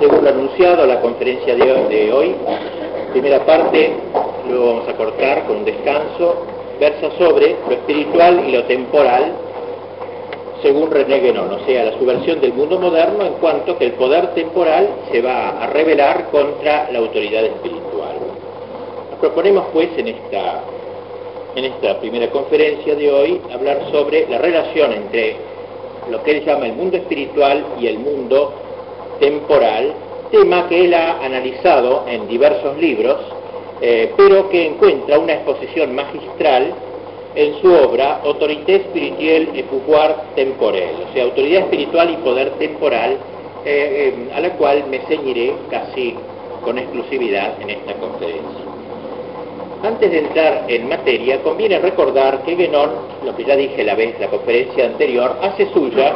Según lo anunciado, la conferencia de hoy, primera parte, luego vamos a cortar con un descanso, versa sobre lo espiritual y lo temporal, según René Guénon, o sea, la subversión del mundo moderno en cuanto que el poder temporal se va a rebelar contra la autoridad espiritual. Nos proponemos pues en esta, en esta primera conferencia de hoy hablar sobre la relación entre lo que él llama el mundo espiritual y el mundo temporal, tema que él ha analizado en diversos libros, eh, pero que encuentra una exposición magistral en su obra Autorité spirituelle et pouvoir temporel, o sea, autoridad espiritual y poder temporal, eh, eh, a la cual me ceñiré casi con exclusividad en esta conferencia. Antes de entrar en materia, conviene recordar que Guénon, lo que ya dije la vez la conferencia anterior, hace suya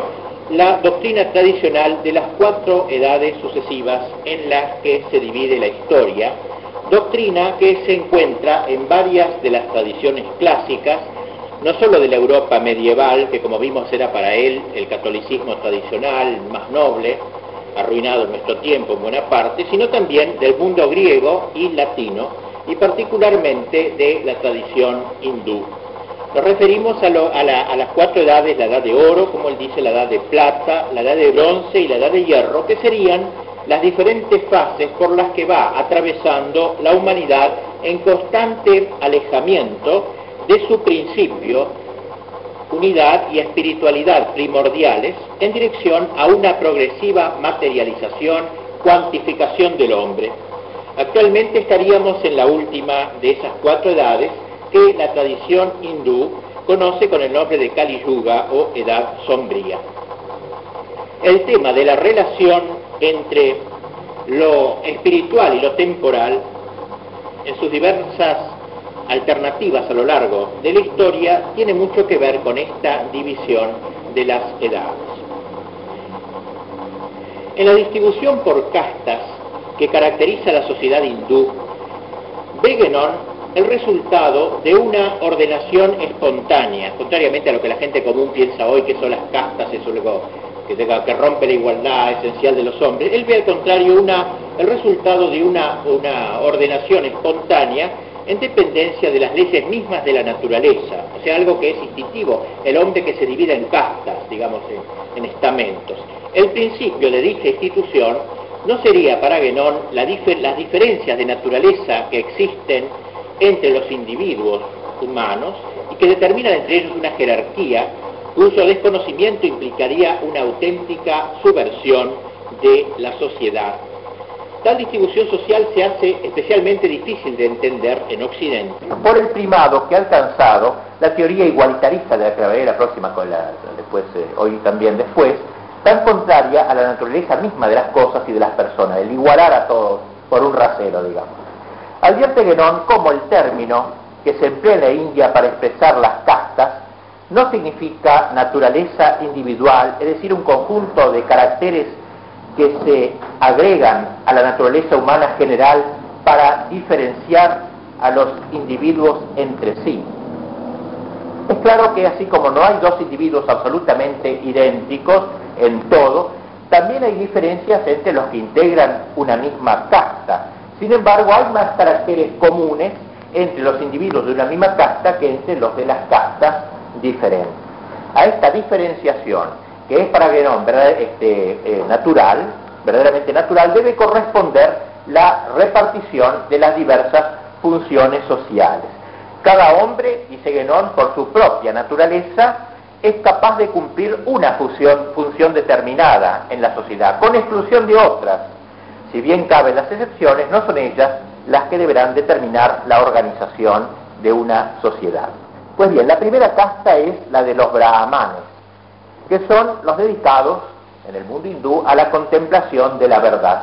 la doctrina tradicional de las cuatro edades sucesivas en las que se divide la historia, doctrina que se encuentra en varias de las tradiciones clásicas, no solo de la Europa medieval, que como vimos era para él el catolicismo tradicional más noble, arruinado en nuestro tiempo en buena parte, sino también del mundo griego y latino, y particularmente de la tradición hindú. Nos referimos a, las cuatro edades, la edad de oro, como él dice, la edad de plata, la edad de bronce y la edad de hierro, que serían las diferentes fases por las que va atravesando la humanidad en constante alejamiento de su principio, unidad y espiritualidad primordiales en dirección a una progresiva materialización, cuantificación del hombre. Actualmente estaríamos en la última de esas cuatro edades que la tradición hindú conoce con el nombre de Kali Yuga o edad sombría. El tema de la relación entre lo espiritual y lo temporal en sus diversas alternativas a lo largo de la historia tiene mucho que ver con esta división de las edades. En la distribución por castas que caracteriza la sociedad hindú, ve el resultado de una ordenación espontánea, contrariamente a lo que la gente común piensa hoy que son las castas, eso luego que, que rompe la igualdad esencial de los hombres. Él ve al contrario una, el resultado de una, una ordenación espontánea en dependencia de las leyes mismas de la naturaleza, o sea, algo que es instintivo, el hombre que se divide en castas, digamos, en, estamentos. El principio de dicha institución no sería para Guénon las diferencias de naturaleza que existen entre los individuos humanos y que determinan entre ellos una jerarquía cuyo desconocimiento implicaría una auténtica subversión de la sociedad. Tal distribución social se hace especialmente difícil de entender en Occidente por el primado que ha alcanzado la teoría igualitarista de la que hablaré la próxima la, después, eh, hoy también después, tan contraria a la naturaleza misma de las cosas y de las personas, el igualar a todos por un rasero, digamos. Advierte Guénon como el término que se emplea en la India para expresar las castas no significa naturaleza individual, es decir, un conjunto de caracteres que se agregan a la naturaleza humana general para diferenciar a los individuos entre sí. Es claro que así como no hay dos individuos absolutamente idénticos en todo, también hay diferencias entre los que integran una misma casta. Sin embargo, hay más caracteres comunes entre los individuos de una misma casta que entre los de las castas diferentes. A esta diferenciación, que es para Guénon este, eh, natural, verdaderamente natural, debe corresponder la repartición de las diversas funciones sociales. Cada hombre, dice Guénon, por su propia naturaleza, es capaz de cumplir una función, función determinada en la sociedad, con exclusión de otras, si bien caben las excepciones, no son ellas las que deberán determinar la organización de una sociedad. Pues bien, la primera casta es la de los brahmanes, que son los dedicados en el mundo hindú a la contemplación de la verdad.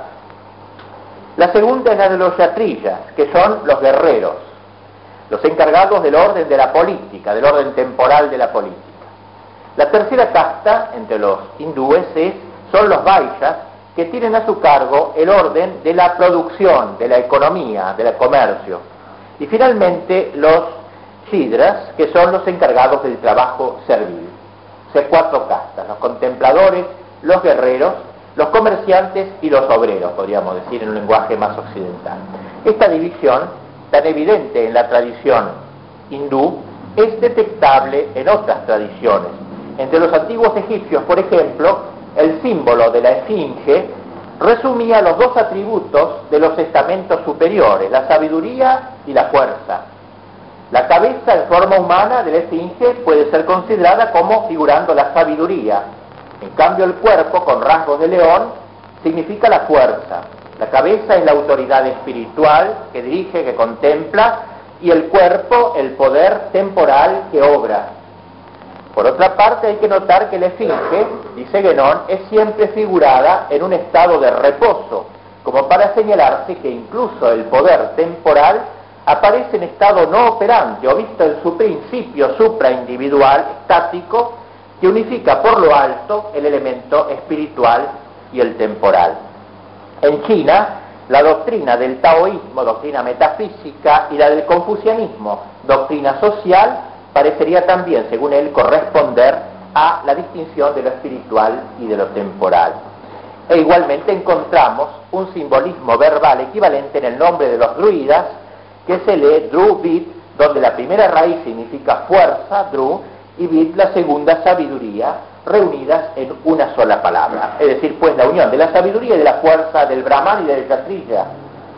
La segunda es la de los yatrillas, que son los guerreros, los encargados del orden de la política, del orden temporal de la política. La tercera casta entre los hindúes son los vaishyas, que tienen a su cargo el orden de la producción, de la economía, del comercio. Y finalmente los sidras, que son los encargados del trabajo servil. O sea, cuatro castas, los contempladores, los guerreros, los comerciantes y los obreros, podríamos decir en un lenguaje más occidental. Esta división, tan evidente en la tradición hindú, es detectable en otras tradiciones. Entre los antiguos egipcios, por ejemplo, el símbolo de la esfinge resumía los dos atributos de los estamentos superiores, la sabiduría y la fuerza. La cabeza en forma humana de la esfinge puede ser considerada como figurando la sabiduría. En cambio el cuerpo, con rasgos de león, significa la fuerza. La cabeza es la autoridad espiritual que dirige, que contempla, y el cuerpo el poder temporal que obra. Por otra parte, hay que notar que la esfinge, dice Guénon, es siempre figurada en un estado de reposo, como para señalarse que incluso el poder temporal aparece en estado no operante o visto en su principio supraindividual, estático, que unifica por lo alto el elemento espiritual y el temporal. En China, la doctrina del taoísmo, doctrina metafísica, y la del confucianismo, doctrina social, parecería también, según él, corresponder a la distinción de lo espiritual y de lo temporal. E igualmente encontramos un simbolismo verbal equivalente en el nombre de los druidas, que se lee Dru Vid, donde la primera raíz significa fuerza, Dru, y Vid la segunda sabiduría, reunidas en una sola palabra. Es decir, pues la unión de la sabiduría y de la fuerza del Brahman y del Kshatriya.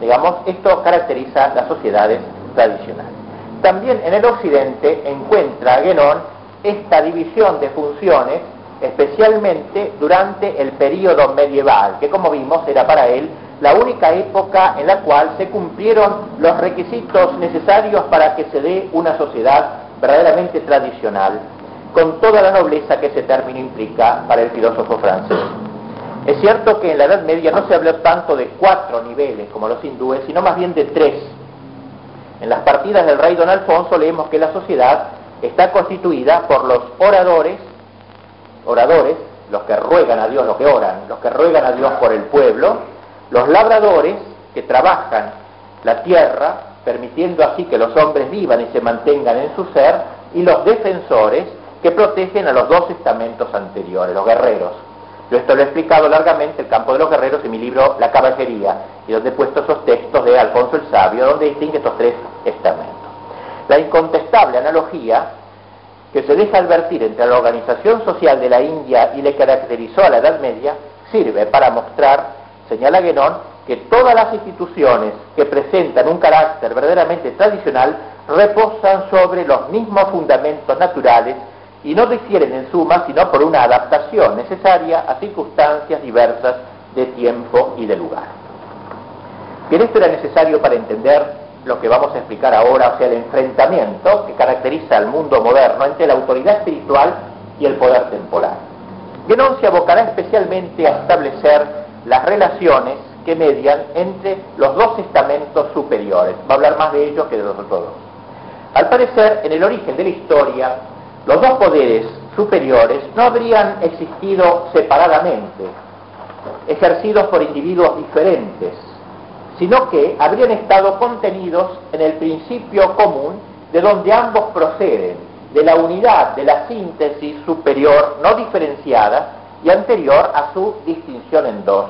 Digamos, esto caracteriza las sociedades tradicionales. También en el occidente encuentra Guénon esta división de funciones, especialmente durante el período medieval, que como vimos era para él la única época en la cual se cumplieron los requisitos necesarios para que se dé una sociedad verdaderamente tradicional, con toda la nobleza que ese término implica para el filósofo francés. Es cierto que en la Edad Media no se habló tanto de cuatro niveles como los hindúes, sino más bien de tres en las partidas del rey don Alfonso leemos que la sociedad está constituida por los oradores, oradores, los que ruegan a Dios, los que oran, los que ruegan a Dios por el pueblo, los labradores que trabajan la tierra, permitiendo así que los hombres vivan y se mantengan en su ser, y los defensores que protegen a los dos estamentos anteriores, los guerreros. Yo esto lo he explicado largamente, el campo de los guerreros, en mi libro La caballería, y donde he puesto esos textos de Alfonso el Sabio, donde distingue estos tres estamentos. La incontestable analogía que se deja advertir entre la organización social de la India y le caracterizó a la Edad Media sirve para mostrar, señala Guénon, que todas las instituciones que presentan un carácter verdaderamente tradicional reposan sobre los mismos fundamentos naturales y no difieren en suma sino por una adaptación necesaria a circunstancias diversas de tiempo y de lugar. Bien, esto era necesario para entender lo que vamos a explicar ahora, o sea, el enfrentamiento que caracteriza al mundo moderno entre la autoridad espiritual y el poder temporal. Guénon se abocará especialmente a establecer las relaciones que median entre los dos estamentos superiores. Va a hablar más de ellos que de los otros. Al parecer, en el origen de la historia, los dos poderes superiores no habrían existido separadamente, ejercidos por individuos diferentes, sino que habrían estado contenidos en el principio común de donde ambos proceden, de la unidad, de la síntesis superior no diferenciada y anterior a su distinción en dos.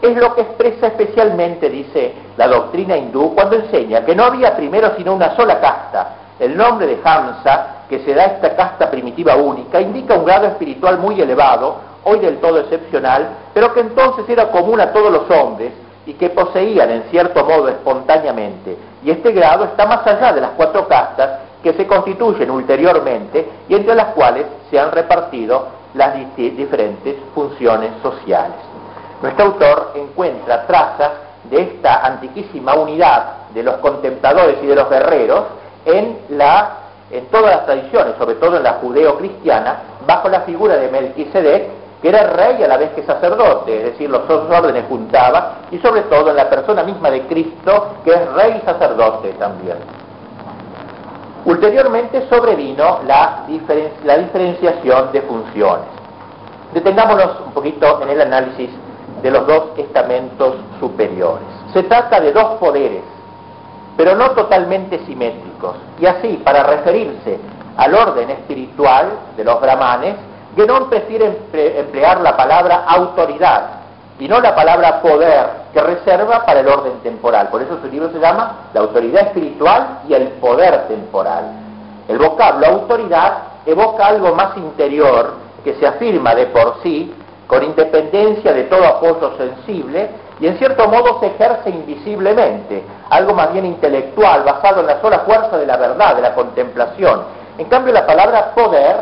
Es lo que expresa especialmente, dice la doctrina hindú, cuando enseña que no había primero sino una sola casta. El nombre de Hamsa que se da esta casta primitiva única indica un grado espiritual muy elevado, hoy del todo excepcional, pero que entonces era común a todos los hombres y que poseían en cierto modo espontáneamente. Y este grado está más allá de las cuatro castas que se constituyen ulteriormente y entre las cuales se han repartido las diferentes funciones sociales. Nuestro autor encuentra trazas de esta antiquísima unidad de los contempladores y de los guerreros en la en todas las tradiciones, sobre todo en la judeo-cristiana, bajo la figura de Melquisedec, que era rey a la vez que sacerdote, es decir, los dos órdenes juntaban, y sobre todo en la persona misma de Cristo, que es rey y sacerdote también. Ulteriormente sobrevino la, la diferenciación de funciones. Detengámonos un poquito en el análisis de los dos estamentos superiores. Se trata de dos poderes pero no totalmente simétricos. Y así, para referirse al orden espiritual de los brahmanes, Guénon prefiere emplear la palabra autoridad, y no la palabra poder que reserva para el orden temporal. Por eso su libro se llama La autoridad espiritual y el poder temporal. El vocablo autoridad evoca algo más interior que se afirma de por sí con independencia de todo apoyo sensible y en cierto modo se ejerce invisiblemente, algo más bien intelectual, basado en la sola fuerza de la verdad, de la contemplación. En cambio, la palabra poder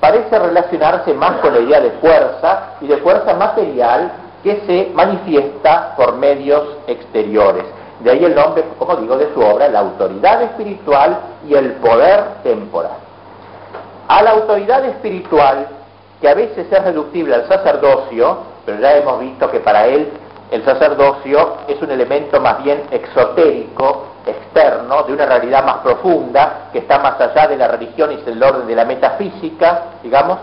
parece relacionarse más con la idea de fuerza y de fuerza material que se manifiesta por medios exteriores. De ahí el nombre, como digo, de su obra, la autoridad espiritual y el poder temporal. A la autoridad espiritual, que a veces es reductible al sacerdocio, pero ya hemos visto que para él el sacerdocio es un elemento más bien exotérico, externo, de una realidad más profunda, que está más allá de la religión y del orden de la metafísica, digamos,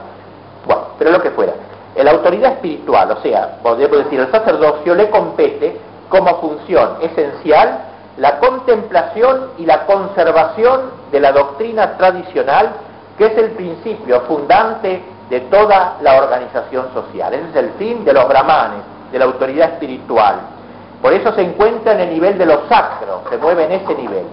bueno, pero lo que fuera. La autoridad espiritual, o sea, podemos decir, el sacerdocio le compete como función esencial la contemplación y la conservación de la doctrina tradicional, que es el principio fundante de toda la organización social. Ese es el fin de los brahmanes, de la autoridad espiritual. Por eso se encuentra en el nivel de lo sacro, se mueve en ese nivel.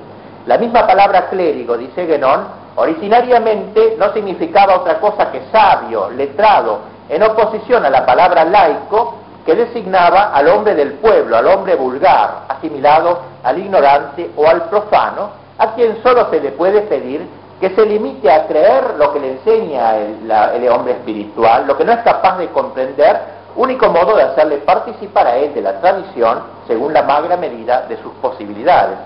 La misma palabra clérigo, dice Guénon, originariamente no significaba otra cosa que sabio, letrado, en oposición a la palabra laico que designaba al hombre del pueblo, al hombre vulgar, asimilado al ignorante o al profano, a quien solo se le puede pedir que se limite a creer lo que le enseña el, hombre espiritual, lo que no es capaz de comprender, único modo de hacerle participar a él de la tradición según la magra medida de sus posibilidades.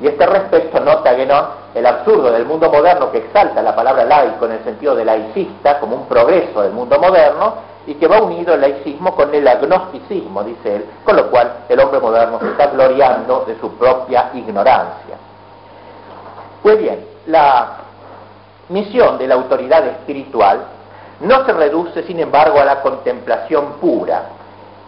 Y este respecto nota Guénon el absurdo del mundo moderno que exalta la palabra laico en el sentido de laicista como un progreso del mundo moderno y que va unido el laicismo con el agnosticismo, dice él, con lo cual el hombre moderno se está gloriando de su propia ignorancia. Pues bien, la misión de la autoridad espiritual no se reduce, sin embargo, a la contemplación pura.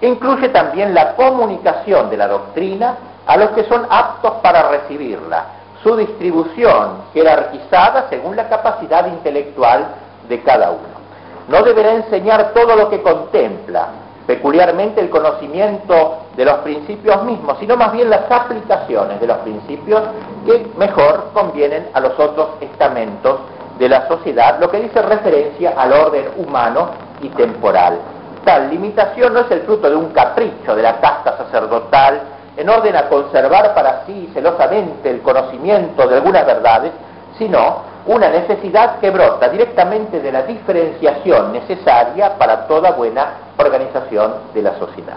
Incluye también la comunicación de la doctrina a los que son aptos para recibirla, su distribución jerarquizada según la capacidad intelectual de cada uno. No deberá enseñar todo lo que contempla, peculiarmente el conocimiento de los principios mismos, sino más bien las aplicaciones de los principios que mejor convienen a los otros estamentos de la sociedad, lo que dice referencia al orden humano y temporal. Tal limitación no es el fruto de un capricho de la casta sacerdotal en orden a conservar para sí celosamente el conocimiento de algunas verdades, sino una necesidad que brota directamente de la diferenciación necesaria para toda buena organización de la sociedad.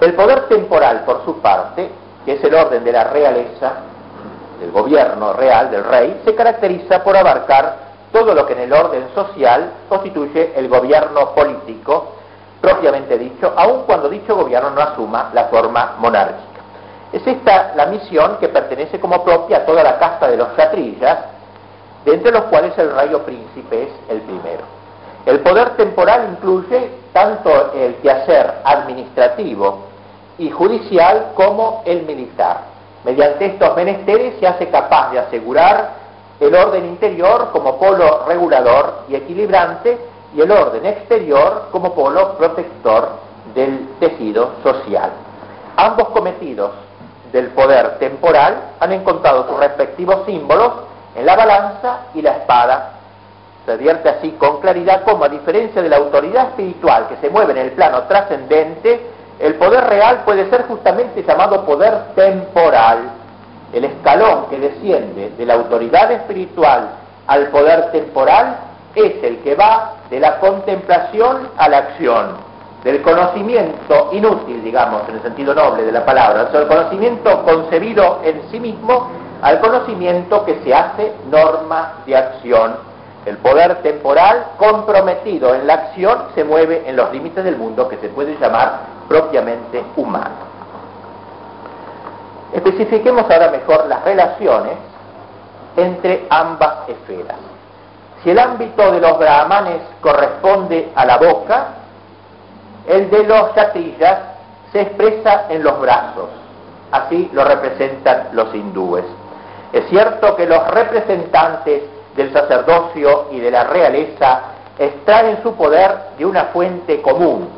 El poder temporal, por su parte, que es el orden de la realeza, del gobierno real, del rey, se caracteriza por abarcar todo lo que en el orden social constituye el gobierno político propiamente dicho, aun cuando dicho gobierno no asuma la forma monárquica. Es esta la misión que pertenece como propia a toda la casta de los chatrillas, de entre los cuales el rey o príncipe es el primero. El poder temporal incluye tanto el quehacer administrativo y judicial como el militar. Mediante estos menesteres se hace capaz de asegurar el orden interior como polo regulador y equilibrante y el orden exterior como polo protector del tejido social. Ambos cometidos del poder temporal han encontrado sus respectivos símbolos en la balanza y la espada. Se advierte así con claridad cómo, a diferencia de la autoridad espiritual que se mueve en el plano trascendente, poder real puede ser justamente llamado poder temporal. El escalón que desciende de la autoridad espiritual al poder temporal es el que va de la contemplación a la acción, del conocimiento inútil, digamos, en el sentido noble de la palabra, del conocimiento concebido en sí mismo al conocimiento que se hace norma de acción. El poder temporal comprometido en la acción se mueve en los límites del mundo que se puede llamar propiamente humano. Especifiquemos ahora mejor las relaciones entre ambas esferas. Si el ámbito de los brahmanes corresponde a la boca, el de los chatillas se expresa en los brazos. Así lo representan los hindúes. Es cierto que los representantes del sacerdocio y de la realeza extraen su poder de una fuente común,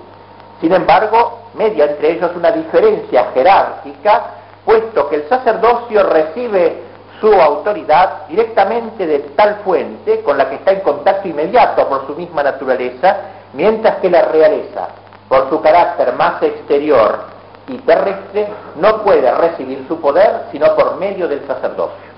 Sin embargo, media entre ellos una diferencia jerárquica, puesto que el sacerdocio recibe su autoridad directamente de tal fuente con la que está en contacto inmediato por su misma naturaleza, mientras que la realeza, por su carácter más exterior y terrestre, no puede recibir su poder sino por medio del sacerdocio.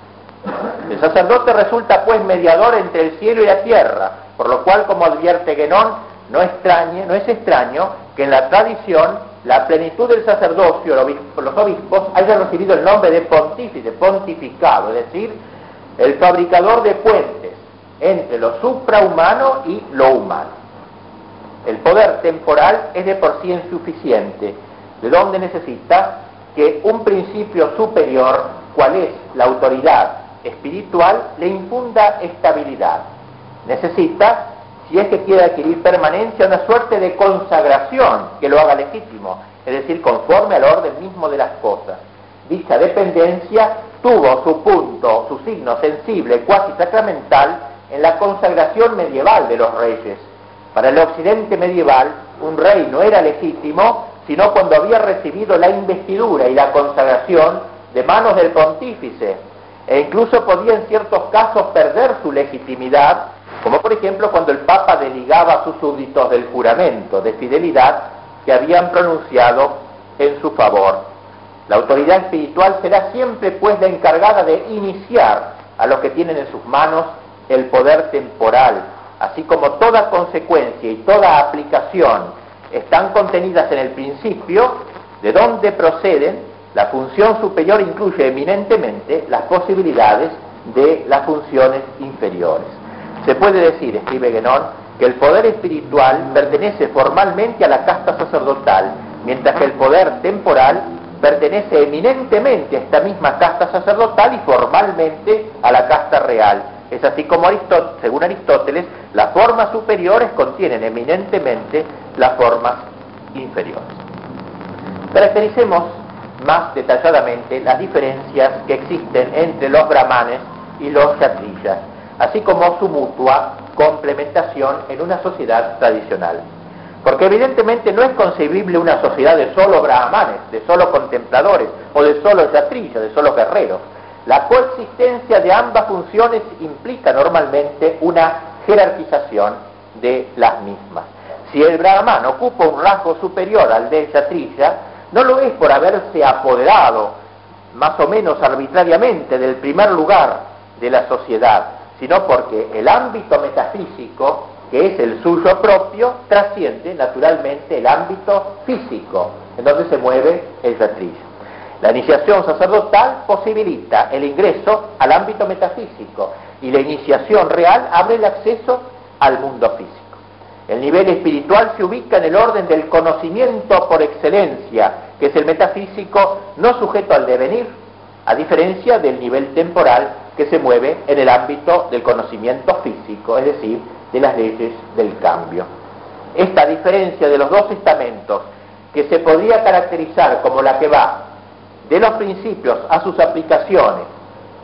El sacerdote resulta pues mediador entre el cielo y la tierra, por lo cual, como advierte Guénon, no, extrañe, no es extraño que en la tradición la plenitud del sacerdocio, los obispos, hayan recibido el nombre de pontífice, pontificado, es decir, el fabricador de puentes entre lo suprahumano y lo humano. El poder temporal es de por sí insuficiente, de donde necesita que un principio superior, cual es la autoridad espiritual, le infunda estabilidad. Necesita si es que quiere adquirir permanencia, una suerte de consagración que lo haga legítimo, es decir, conforme al orden mismo de las cosas. Dicha dependencia tuvo su punto, su signo sensible, cuasi sacramental, en la consagración medieval de los reyes. Para el occidente medieval, un rey no era legítimo, sino cuando había recibido la investidura y la consagración de manos del pontífice, e incluso podía en ciertos casos perder su legitimidad como por ejemplo cuando el Papa deligaba a sus súbditos del juramento de fidelidad que habían pronunciado en su favor. La autoridad espiritual será siempre pues la encargada de iniciar a los que tienen en sus manos el poder temporal, así como toda consecuencia y toda aplicación están contenidas en el principio, de donde proceden, la función superior incluye eminentemente las posibilidades de las funciones inferiores. Se puede decir, escribe Guénon, que el poder espiritual pertenece formalmente a la casta sacerdotal, mientras que el poder temporal pertenece eminentemente a esta misma casta sacerdotal y formalmente a la casta real. Es así como, según Aristóteles, las formas superiores contienen eminentemente las formas inferiores. Caractericemos más detalladamente las diferencias que existen entre los brahmanes y los kshatriyas así como su mutua complementación en una sociedad tradicional. Porque evidentemente no es concebible una sociedad de solo brahmanes, de solo contempladores, o de solo yatrillas, de solo guerreros. La coexistencia de ambas funciones implica normalmente una jerarquización de las mismas. Si el brahman ocupa un rasgo superior al de yatrilla, no lo es por haberse apoderado más o menos arbitrariamente del primer lugar de la sociedad, sino porque el ámbito metafísico, que es el suyo propio, trasciende naturalmente el ámbito físico, en donde se mueve el yatrillo. La iniciación sacerdotal posibilita el ingreso al ámbito metafísico y la iniciación real abre el acceso al mundo físico. El nivel espiritual se ubica en el orden del conocimiento por excelencia, que es el metafísico no sujeto al devenir, a diferencia del nivel temporal que se mueve en el ámbito del conocimiento físico, es decir, de las leyes del cambio. Esta diferencia de los dos estamentos, que se podría caracterizar como la que va de los principios a sus aplicaciones,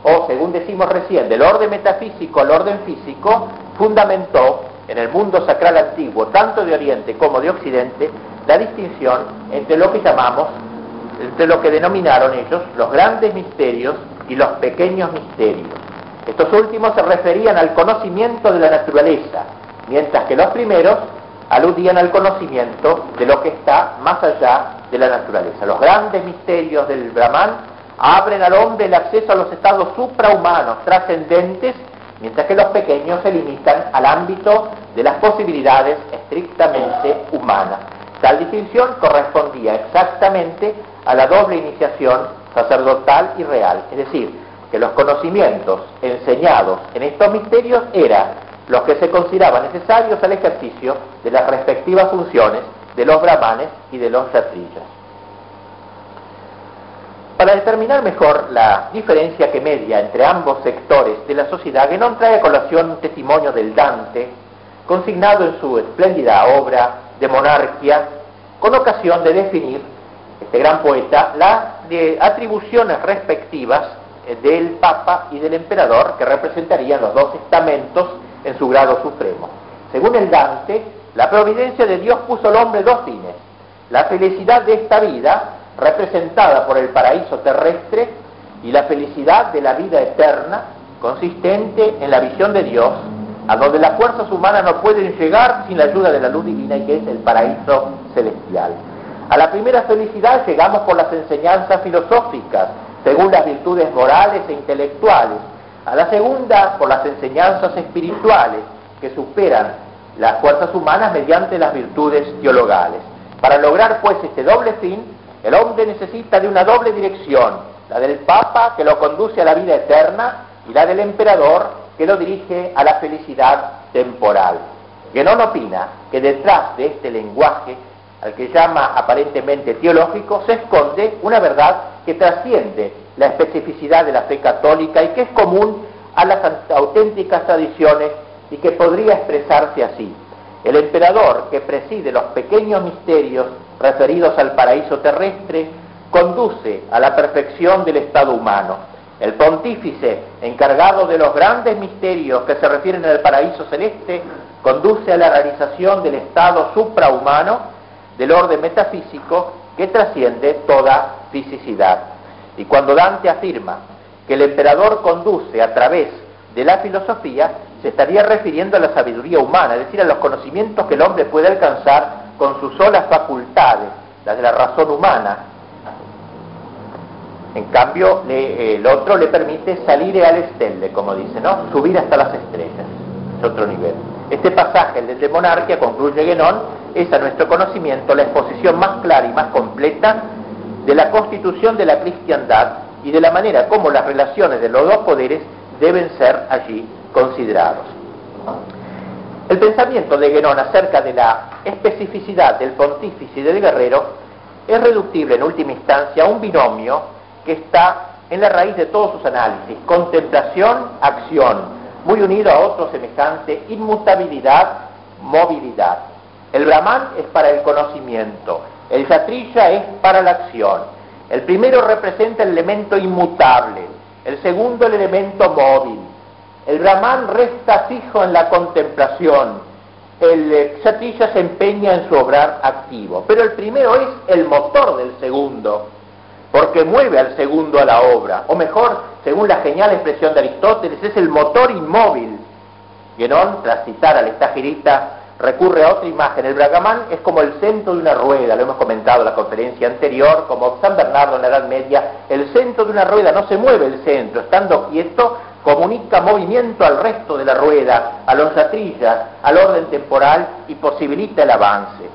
o según decimos recién, del orden metafísico al orden físico, fundamentó en el mundo sacral antiguo, tanto de Oriente como de Occidente, la distinción entre lo que llamamos, entre lo que denominaron ellos los grandes misterios y los pequeños misterios. Estos últimos se referían al conocimiento de la naturaleza, mientras que los primeros aludían al conocimiento de lo que está más allá de la naturaleza. Los grandes misterios del Brahman abren al hombre el acceso a los estados suprahumanos, trascendentes, mientras que los pequeños se limitan al ámbito de las posibilidades estrictamente humanas. Tal distinción correspondía exactamente a la doble iniciación sacerdotal y real, es decir, que los conocimientos enseñados en estos misterios eran los que se consideraban necesarios al ejercicio de las respectivas funciones de los brahmanes y de los yatrillas. Para determinar mejor la diferencia que media entre ambos sectores de la sociedad, Guénon trae a colación un testimonio del Dante, consignado en su espléndida obra de monarquía, con ocasión de definir este gran poeta, las atribuciones respectivas eh, del Papa y del Emperador que representarían los dos estamentos en su grado supremo. Según el Dante, la providencia de Dios puso al hombre dos fines, La felicidad de esta vida, representada por el paraíso terrestre, y la felicidad de la vida eterna, consistente en la visión de Dios, a donde las fuerzas humanas no pueden llegar sin la ayuda de la luz divina y que es el paraíso celestial. A la primera felicidad llegamos por las enseñanzas filosóficas, según las virtudes morales e intelectuales. A la segunda por las enseñanzas espirituales, que superan las fuerzas humanas mediante las virtudes teologales. Para lograr pues este doble fin, el hombre necesita de una doble dirección, la del Papa que lo conduce a la vida eterna y la del emperador que lo dirige a la felicidad temporal. Genón opina que detrás de este lenguaje, al que llama aparentemente teológico, se esconde una verdad que trasciende la especificidad de la fe católica y que es común a las auténticas tradiciones y que podría expresarse así. El emperador que preside los pequeños misterios referidos al paraíso terrestre conduce a la perfección del estado humano el pontífice, encargado de los grandes misterios que se refieren al paraíso celeste, conduce a la realización del estado suprahumano del orden metafísico que trasciende toda fisicidad. Y cuando Dante afirma que el emperador conduce a través de la filosofía, se estaría refiriendo a la sabiduría humana, es decir, a los conocimientos que el hombre puede alcanzar con sus solas facultades, las de la razón humana, en cambio, el otro le permite salir al estelle, como dice, ¿no? Subir hasta las estrellas. Es otro nivel. Este pasaje, el de monarquía, concluye Guénon, es a nuestro conocimiento la exposición más clara y más completa de la constitución de la cristiandad y de la manera como las relaciones de los dos poderes deben ser allí considerados. El pensamiento de Guénon acerca de la especificidad del pontífice y del guerrero es reductible en última instancia a un binomio que está en la raíz de todos sus análisis, contemplación, acción, muy unido a otro semejante, inmutabilidad, movilidad. El Brahman es para el conocimiento, el Satrilla es para la acción. El primero representa el elemento inmutable, el segundo el elemento móvil. El Brahman resta fijo en la contemplación, el Satrilla se empeña en su obrar activo, pero el primero es el motor del segundo porque mueve al segundo a la obra, o mejor, según la genial expresión de Aristóteles, es el motor inmóvil. Guénon, tras citar al estagirita, recurre a otra imagen. El Bragamán es como el centro de una rueda, lo hemos comentado en la conferencia anterior, como San Bernardo en la Edad Media, el centro de una rueda no se mueve el centro, estando quieto, comunica movimiento al resto de la rueda, a los atrillas, al orden temporal y posibilita el avance.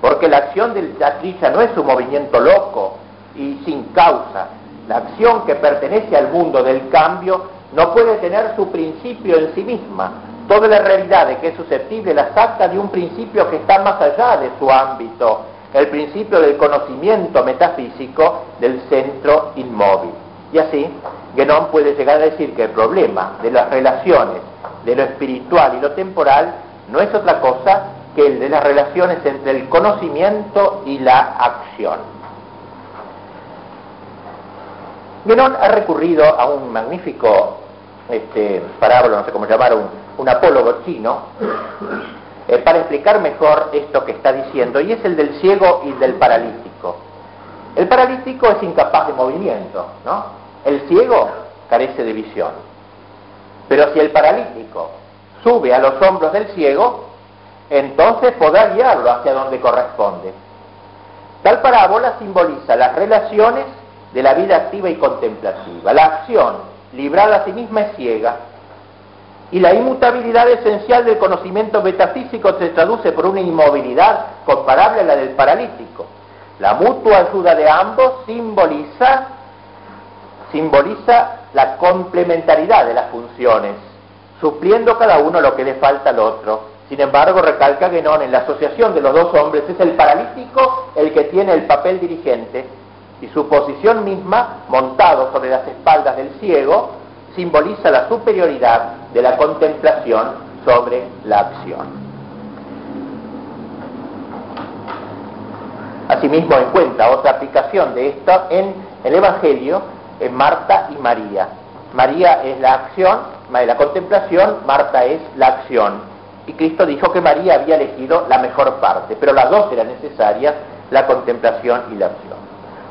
Porque la acción del atrilla no es un movimiento loco, y sin causa. La acción que pertenece al mundo del cambio no puede tener su principio en sí misma. Toda la realidad de que es susceptible la saca de un principio que está más allá de su ámbito, el principio del conocimiento metafísico del centro inmóvil. Y así, Guénon puede llegar a decir que el problema de las relaciones de lo espiritual y lo temporal no es otra cosa que el de las relaciones entre el conocimiento y la acción. Guénon ha recurrido a un magnífico este, parábola, no sé cómo llamar, un, apólogo chino, eh, para explicar mejor esto que está diciendo, y es el del ciego y del paralítico. El paralítico es incapaz de movimiento, ¿no? El ciego carece de visión. Pero si el paralítico sube a los hombros del ciego, entonces podrá guiarlo hacia donde corresponde. Tal parábola simboliza las relaciones de la vida activa y contemplativa. La acción, librada a sí misma, es ciega. Y la inmutabilidad esencial del conocimiento metafísico se traduce por una inmovilidad comparable a la del paralítico. La mutua ayuda de ambos simboliza, simboliza la complementariedad de las funciones, supliendo cada uno lo que le falta al otro. Sin embargo, recalca que en la asociación de los dos hombres es el paralítico el que tiene el papel dirigente y su posición misma, montado sobre las espaldas del ciego, simboliza la superioridad de la contemplación sobre la acción. Asimismo encuentra otra aplicación de esto en el Evangelio en Marta y María. María es la acción, la contemplación, Marta es la acción. Y Cristo dijo que María había elegido la mejor parte, pero las dos eran necesarias la contemplación y la acción.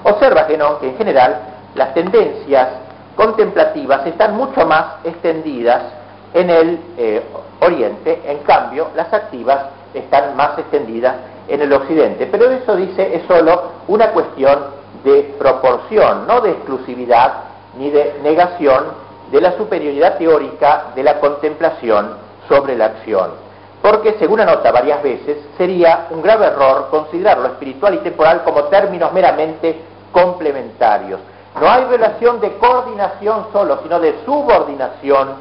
Observa que no, que en general las tendencias contemplativas están mucho más extendidas en el eh, Oriente, en cambio las activas están más extendidas en el Occidente. Pero eso dice es solo una cuestión de proporción, no de exclusividad ni de negación de la superioridad teórica de la contemplación sobre la acción. Porque, según anota varias veces, sería un grave error considerar lo espiritual y temporal como términos meramente complementarios. No hay relación de coordinación solo, sino de subordinación,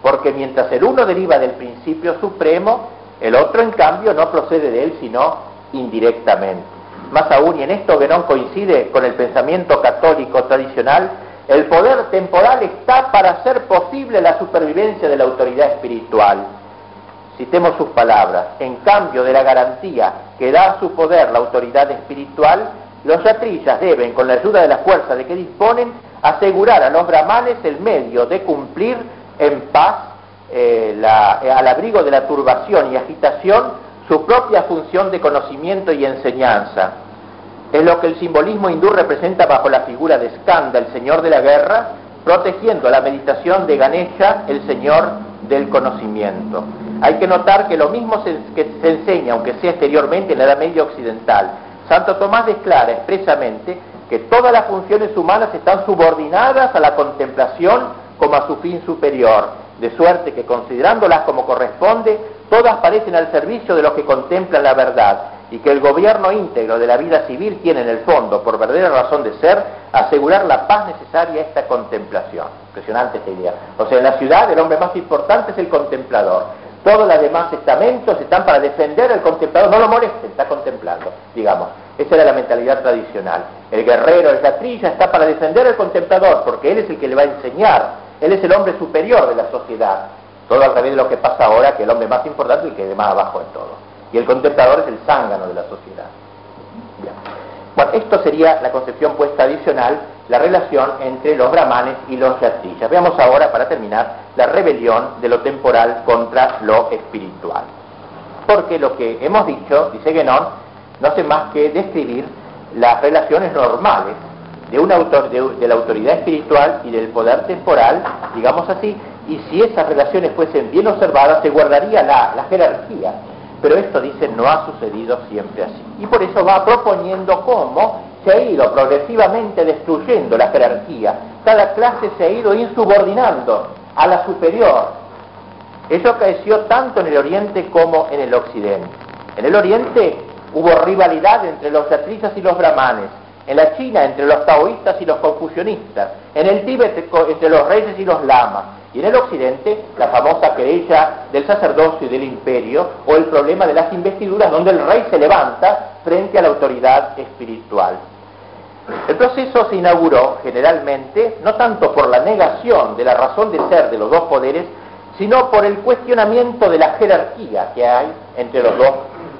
porque mientras el uno deriva del principio supremo, el otro, en cambio, no procede de él, sino indirectamente. Más aún, y en esto no coincide con el pensamiento católico tradicional, el poder temporal está para hacer posible la supervivencia de la autoridad espiritual. Citemos sus palabras. En cambio de la garantía que da a su poder la autoridad espiritual, los yatrillas deben, con la ayuda de la fuerza de que disponen, asegurar a los brahmanes el medio de cumplir en paz, eh, al abrigo de la turbación y agitación, su propia función de conocimiento y enseñanza es lo que el simbolismo hindú representa bajo la figura de Skanda, el señor de la guerra, protegiendo la meditación de Ganesha, el señor del conocimiento. Hay que notar que lo mismo se, que se enseña, aunque sea exteriormente, en la Edad Media Occidental. Santo Tomás declara expresamente que todas las funciones humanas están subordinadas a la contemplación como a su fin superior, de suerte que considerándolas como corresponde, todas parecen al servicio de los que contemplan la verdad, y que el gobierno íntegro de la vida civil tiene en el fondo, por verdadera razón de ser, asegurar la paz necesaria a esta contemplación. Impresionante esta idea. O sea, en la ciudad el hombre más importante es el contemplador. Todos los demás estamentos están para defender al contemplador, no lo molesten, está contemplando, digamos. Esa era la mentalidad tradicional. El guerrero, el gatrilla, está para defender al contemplador, porque él es el que le va a enseñar, él es el hombre superior de la sociedad. Todo al revés de lo que pasa ahora, que el hombre más importante y el que de más abajo en todo y el contemplador es el zángano de la sociedad. Bueno, esto sería la concepción puesta adicional, la relación entre los brahmanes y los yatrillas. Veamos ahora, para terminar, la rebelión de lo temporal contra lo espiritual. Porque lo que hemos dicho, dice Guénon, no hace más que describir las relaciones normales de, una autor, de, la autoridad espiritual y del poder temporal, digamos así, y si esas relaciones fuesen bien observadas, se guardaría la, la jerarquía pero esto dice no ha sucedido siempre así. Y por eso va proponiendo cómo se ha ido progresivamente destruyendo la jerarquía. Cada clase se ha ido insubordinando a la superior. Eso acaeció tanto en el Oriente como en el Occidente. En el Oriente hubo rivalidad entre los yatrisas y los brahmanes. En la China entre los taoístas y los confucionistas. En el Tíbet entre los reyes y los lamas y en el occidente, la famosa querella del sacerdocio y del imperio, o el problema de las investiduras, donde el rey se levanta frente a la autoridad espiritual. El proceso se inauguró generalmente no tanto por la negación de la razón de ser de los dos poderes, sino por el cuestionamiento de la jerarquía que hay entre los dos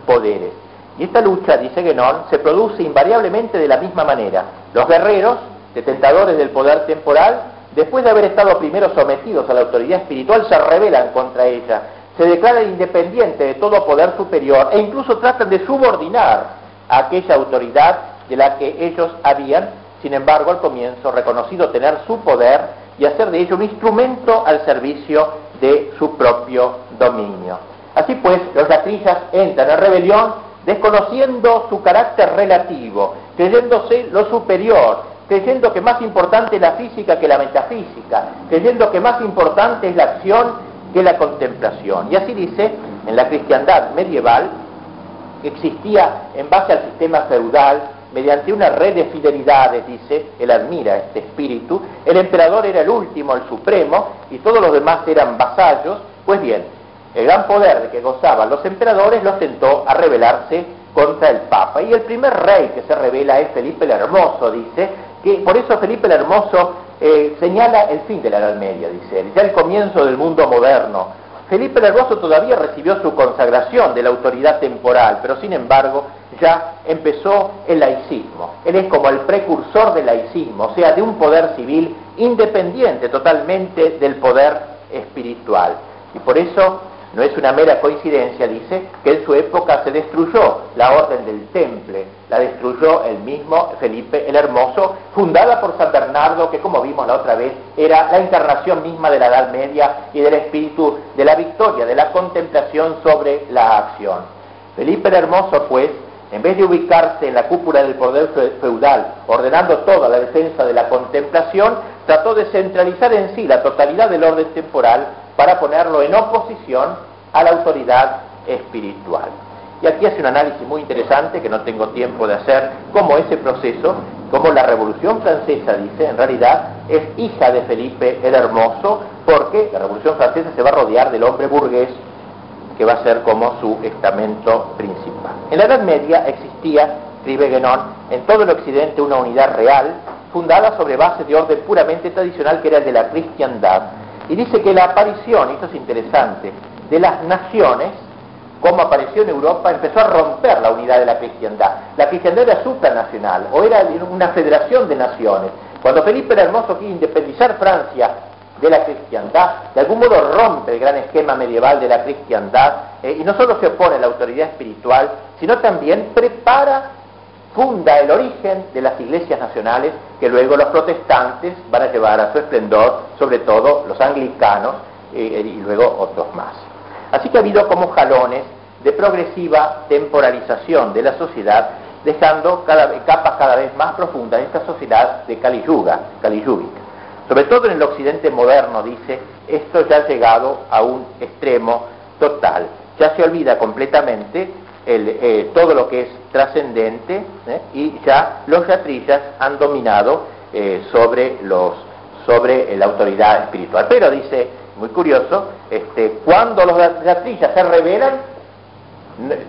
poderes. Y esta lucha, dice Guénon, se produce invariablemente de la misma manera. Los guerreros, detentadores del poder temporal, después de haber estado primero sometidos a la autoridad espiritual, se rebelan contra ella, se declaran independientes de todo poder superior e incluso tratan de subordinar a aquella autoridad de la que ellos habían, sin embargo, al comienzo reconocido tener su poder y hacer de ello un instrumento al servicio de su propio dominio. Así pues, los latrillas entran en rebelión desconociendo su carácter relativo, creyéndose lo superior, creyendo que más importante es la física que la metafísica, creyendo que más importante es la acción que la contemplación. Y así dice, en la cristiandad medieval existía en base al sistema feudal, mediante una red de fidelidades, dice, él admira este espíritu, el emperador era el último, el supremo, y todos los demás eran vasallos, pues bien, el gran poder de que gozaban los emperadores los tentó a rebelarse contra el Papa. Y el primer rey que se revela es Felipe el Hermoso, dice, que por eso Felipe el Hermoso eh, señala el fin de la Edad Media, dice él, ya el comienzo del mundo moderno. Felipe el Hermoso todavía recibió su consagración de la autoridad temporal, pero sin embargo ya empezó el laicismo. Él es como el precursor del laicismo, o sea, de un poder civil independiente totalmente del poder espiritual. Y por eso No es una mera coincidencia, dice, que en su época se destruyó la orden del temple, la destruyó el mismo Felipe el Hermoso, fundada por San Bernardo, que como vimos la otra vez, era la encarnación misma de la Edad Media y del espíritu de la victoria, de la contemplación sobre la acción. Felipe el Hermoso, pues, en vez de ubicarse en la cúpula del poder feudal, ordenando toda la defensa de la contemplación, trató de centralizar en sí la totalidad del orden temporal para ponerlo en oposición a la autoridad espiritual. Y aquí hace un análisis muy interesante que no tengo tiempo de hacer, cómo ese proceso, como la Revolución Francesa, dice, en realidad es hija de Felipe el Hermoso, porque la Revolución Francesa se va a rodear del hombre burgués, que va a ser como su estamento principal. En la Edad Media existía, escribe Guénon, en todo el occidente una unidad real, fundada sobre bases de orden puramente tradicional que era el de la cristiandad, y dice que la aparición, esto es interesante, de las naciones, como apareció en Europa, empezó a romper la unidad de la cristiandad. La cristiandad era supranacional, o era una federación de naciones. Cuando Felipe el Hermoso quiere independizar Francia de la cristiandad, de algún modo rompe el gran esquema medieval de la cristiandad, eh, y no solo se opone a la autoridad espiritual, sino también prepara funda el origen de las iglesias nacionales que luego los protestantes van a llevar a su esplendor, sobre todo los anglicanos eh, y luego otros más. Así que ha habido como jalones de progresiva temporalización de la sociedad, dejando capas cada vez más profundas de esta sociedad de Caliyuga, Caliyúbica. Sobre todo en el occidente moderno, dice, esto ya ha llegado a un extremo total. Ya se olvida completamente eh, todo lo que es trascendente ¿eh? y ya los yatrillas han dominado eh, sobre, los, sobre la autoridad espiritual. Pero dice, muy curioso, este, cuando los yatrillas se rebelan,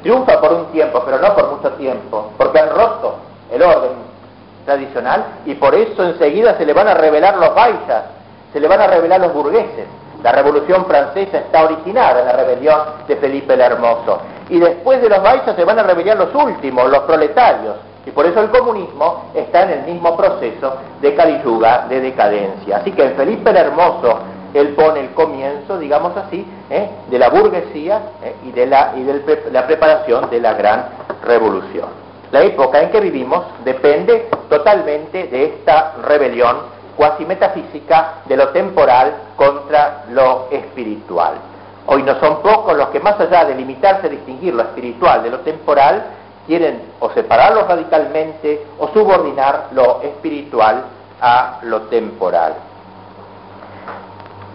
triunfa por un tiempo, pero no por mucho tiempo, porque han roto el orden tradicional y por eso enseguida se le van a revelar los baixas, se le van a revelar los burgueses. La Revolución Francesa está originada en la rebelión de Felipe el Hermoso. Y después de los baixas se van a rebelar los últimos, los proletarios. Y por eso el comunismo está en el mismo proceso de caliyuga, de decadencia. Así que en Felipe el Hermoso él pone el comienzo, digamos así, ¿eh? de la burguesía ¿eh? y de, la, y de la preparación de la gran revolución. La época en que vivimos depende totalmente de esta rebelión cuasi metafísica de lo temporal contra lo espiritual. Hoy no son pocos los que más allá de limitarse a distinguir lo espiritual de lo temporal, quieren o separarlo radicalmente o subordinar lo espiritual a lo temporal.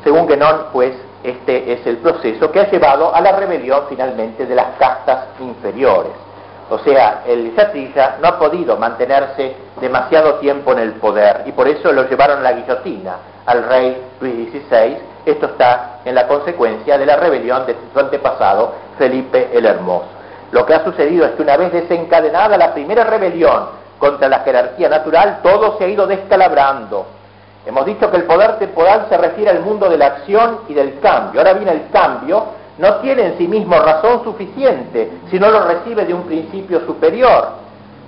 Según Guénon, pues, este es el proceso que ha llevado a la rebelión finalmente de las castas inferiores. O sea, el Chatrilla no ha podido mantenerse demasiado tiempo en el poder y por eso lo llevaron a la guillotina al rey Luis XVI. Esto está en la consecuencia de la rebelión de su antepasado Felipe el Hermoso. Lo que ha sucedido es que una vez desencadenada la primera rebelión contra la jerarquía natural, todo se ha ido descalabrando. Hemos dicho que el poder temporal se refiere al mundo de la acción y del cambio. Ahora viene el cambio no tiene en sí mismo razón suficiente si no lo recibe de un principio superior.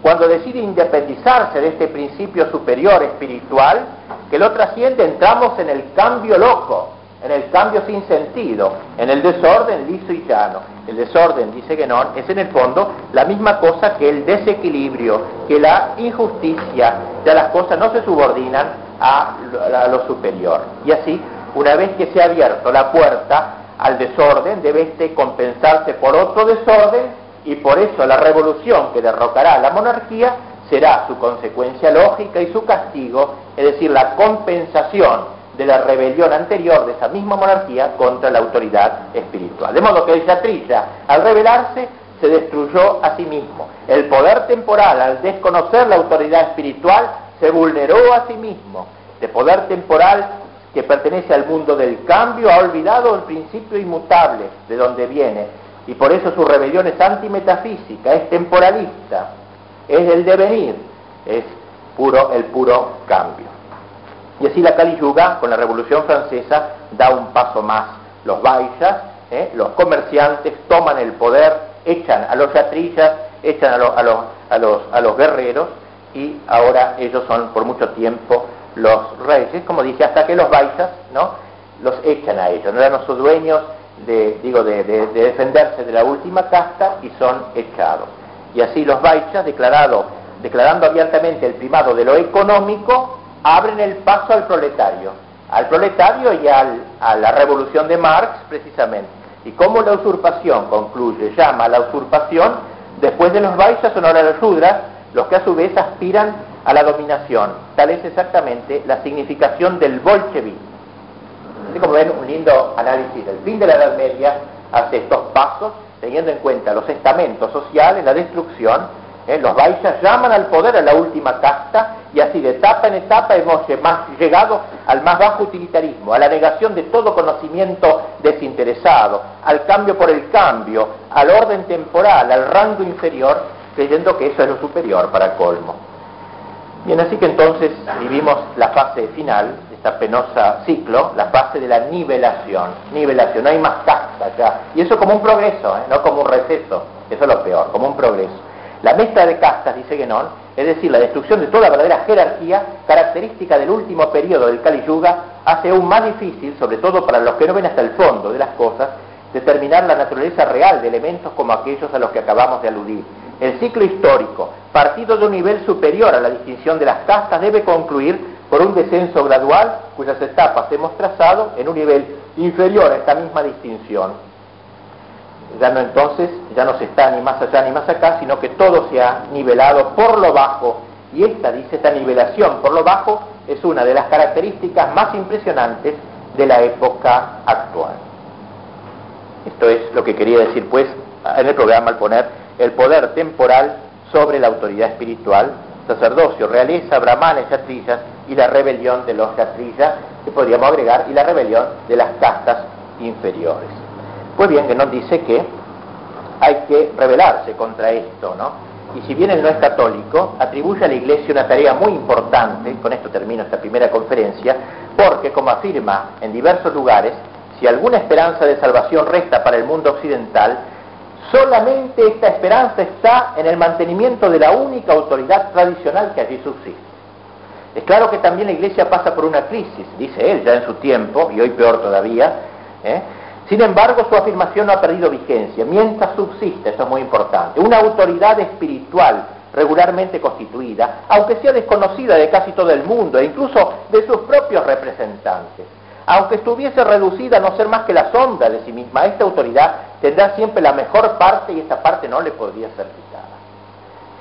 Cuando decide independizarse de este principio superior espiritual, que lo trasciende, entramos en el cambio loco, en el cambio sin sentido, en el desorden liso y llano. El desorden, dice Guénon, es en el fondo la misma cosa que el desequilibrio, que la injusticia, ya las cosas no se subordinan a lo superior. Y así, una vez que se ha abierto la puerta al desorden, debe este compensarse por otro desorden y por eso la revolución que derrocará a la monarquía será su consecuencia lógica y su castigo, es decir, la compensación de la rebelión anterior de esa misma monarquía contra la autoridad espiritual. De modo que el Yatrilla, al rebelarse, se destruyó a sí mismo. El poder temporal, al desconocer la autoridad espiritual, se vulneró a sí mismo. De poder temporal que pertenece al mundo del cambio, ha olvidado el principio inmutable de donde viene, y por eso su rebelión es antimetafísica, es temporalista, es el devenir, es puro, el puro cambio. Y así la Kali Yuga, con la Revolución Francesa, da un paso más. Los baixas, ¿eh? los comerciantes, toman el poder, echan a los yatrillas, echan a, a, los, a, los, a los guerreros, y ahora ellos son por mucho tiempo los reyes, como dije, hasta que los baixas, ¿no? Los echan a ellos, no eran sus dueños de, digo, de, defenderse de la última casta y son echados. Y así los Baixas, declarado, declarando abiertamente el primado de lo económico, abren el paso al proletario, al proletario y a la revolución de Marx precisamente. Y como la usurpación concluye, llama a la usurpación, después de los Baixas son ahora los Shudras, los que a su vez aspiran a la dominación. Tal es exactamente la significación del bolchevismo. Como ven, un lindo análisis del fin de la Edad Media hace estos pasos, teniendo en cuenta los estamentos sociales, la destrucción. ¿eh? Los Baixas llaman al poder a la última casta y así de etapa en etapa hemos llegado al más bajo utilitarismo, a la negación de todo conocimiento desinteresado, al cambio por el cambio, al orden temporal, al rango inferior, creyendo que eso es lo superior para colmo. Bien, así que entonces vivimos la fase final de esta penosa ciclo, la fase de la nivelación. Nivelación, no hay más casta ya. Y eso como un progreso, ¿eh? no como un receso. Eso es lo peor, como un progreso. La mezcla de castas, dice Guénon, es decir, la destrucción de toda verdadera jerarquía, característica del último periodo del Kali Yuga, hace aún más difícil, sobre todo para los que no ven hasta el fondo de las cosas, determinar la naturaleza real de elementos como aquellos a los que acabamos de aludir el ciclo histórico, partido de un nivel superior a la distinción de las castas, debe concluir por un descenso gradual cuyas etapas hemos trazado en un nivel inferior a esta misma distinción. Ya no entonces, ya no se está ni más allá ni más acá, sino que todo se ha nivelado por lo bajo. Y esta, dice, esta nivelación por lo bajo es una de las características más impresionantes de la época actual. Esto es lo que quería decir, pues, en el programa al poner el poder temporal sobre la autoridad espiritual, sacerdocio, realeza, brahmanes, yatrillas y la rebelión de los yatrillas, que podríamos agregar, y la rebelión de las castas inferiores. Pues bien, que nos dice que hay que rebelarse contra esto, ¿no? Y si bien él no es católico, atribuye a la Iglesia una tarea muy importante, con esto termino esta primera conferencia, porque, como afirma en diversos lugares, si alguna esperanza de salvación resta para el mundo occidental, Solamente esta esperanza está en el mantenimiento de la única autoridad tradicional que allí subsiste. Es claro que también la Iglesia pasa por una crisis, dice él ya en su tiempo, y hoy peor todavía. ¿eh? Sin embargo, su afirmación no ha perdido vigencia, mientras subsiste, eso es muy importante, una autoridad espiritual regularmente constituida, aunque sea desconocida de casi todo el mundo e incluso de sus propios representantes aunque estuviese reducida a no ser más que la sombra de sí misma, esta autoridad tendrá siempre la mejor parte y esa parte no le podría ser quitada.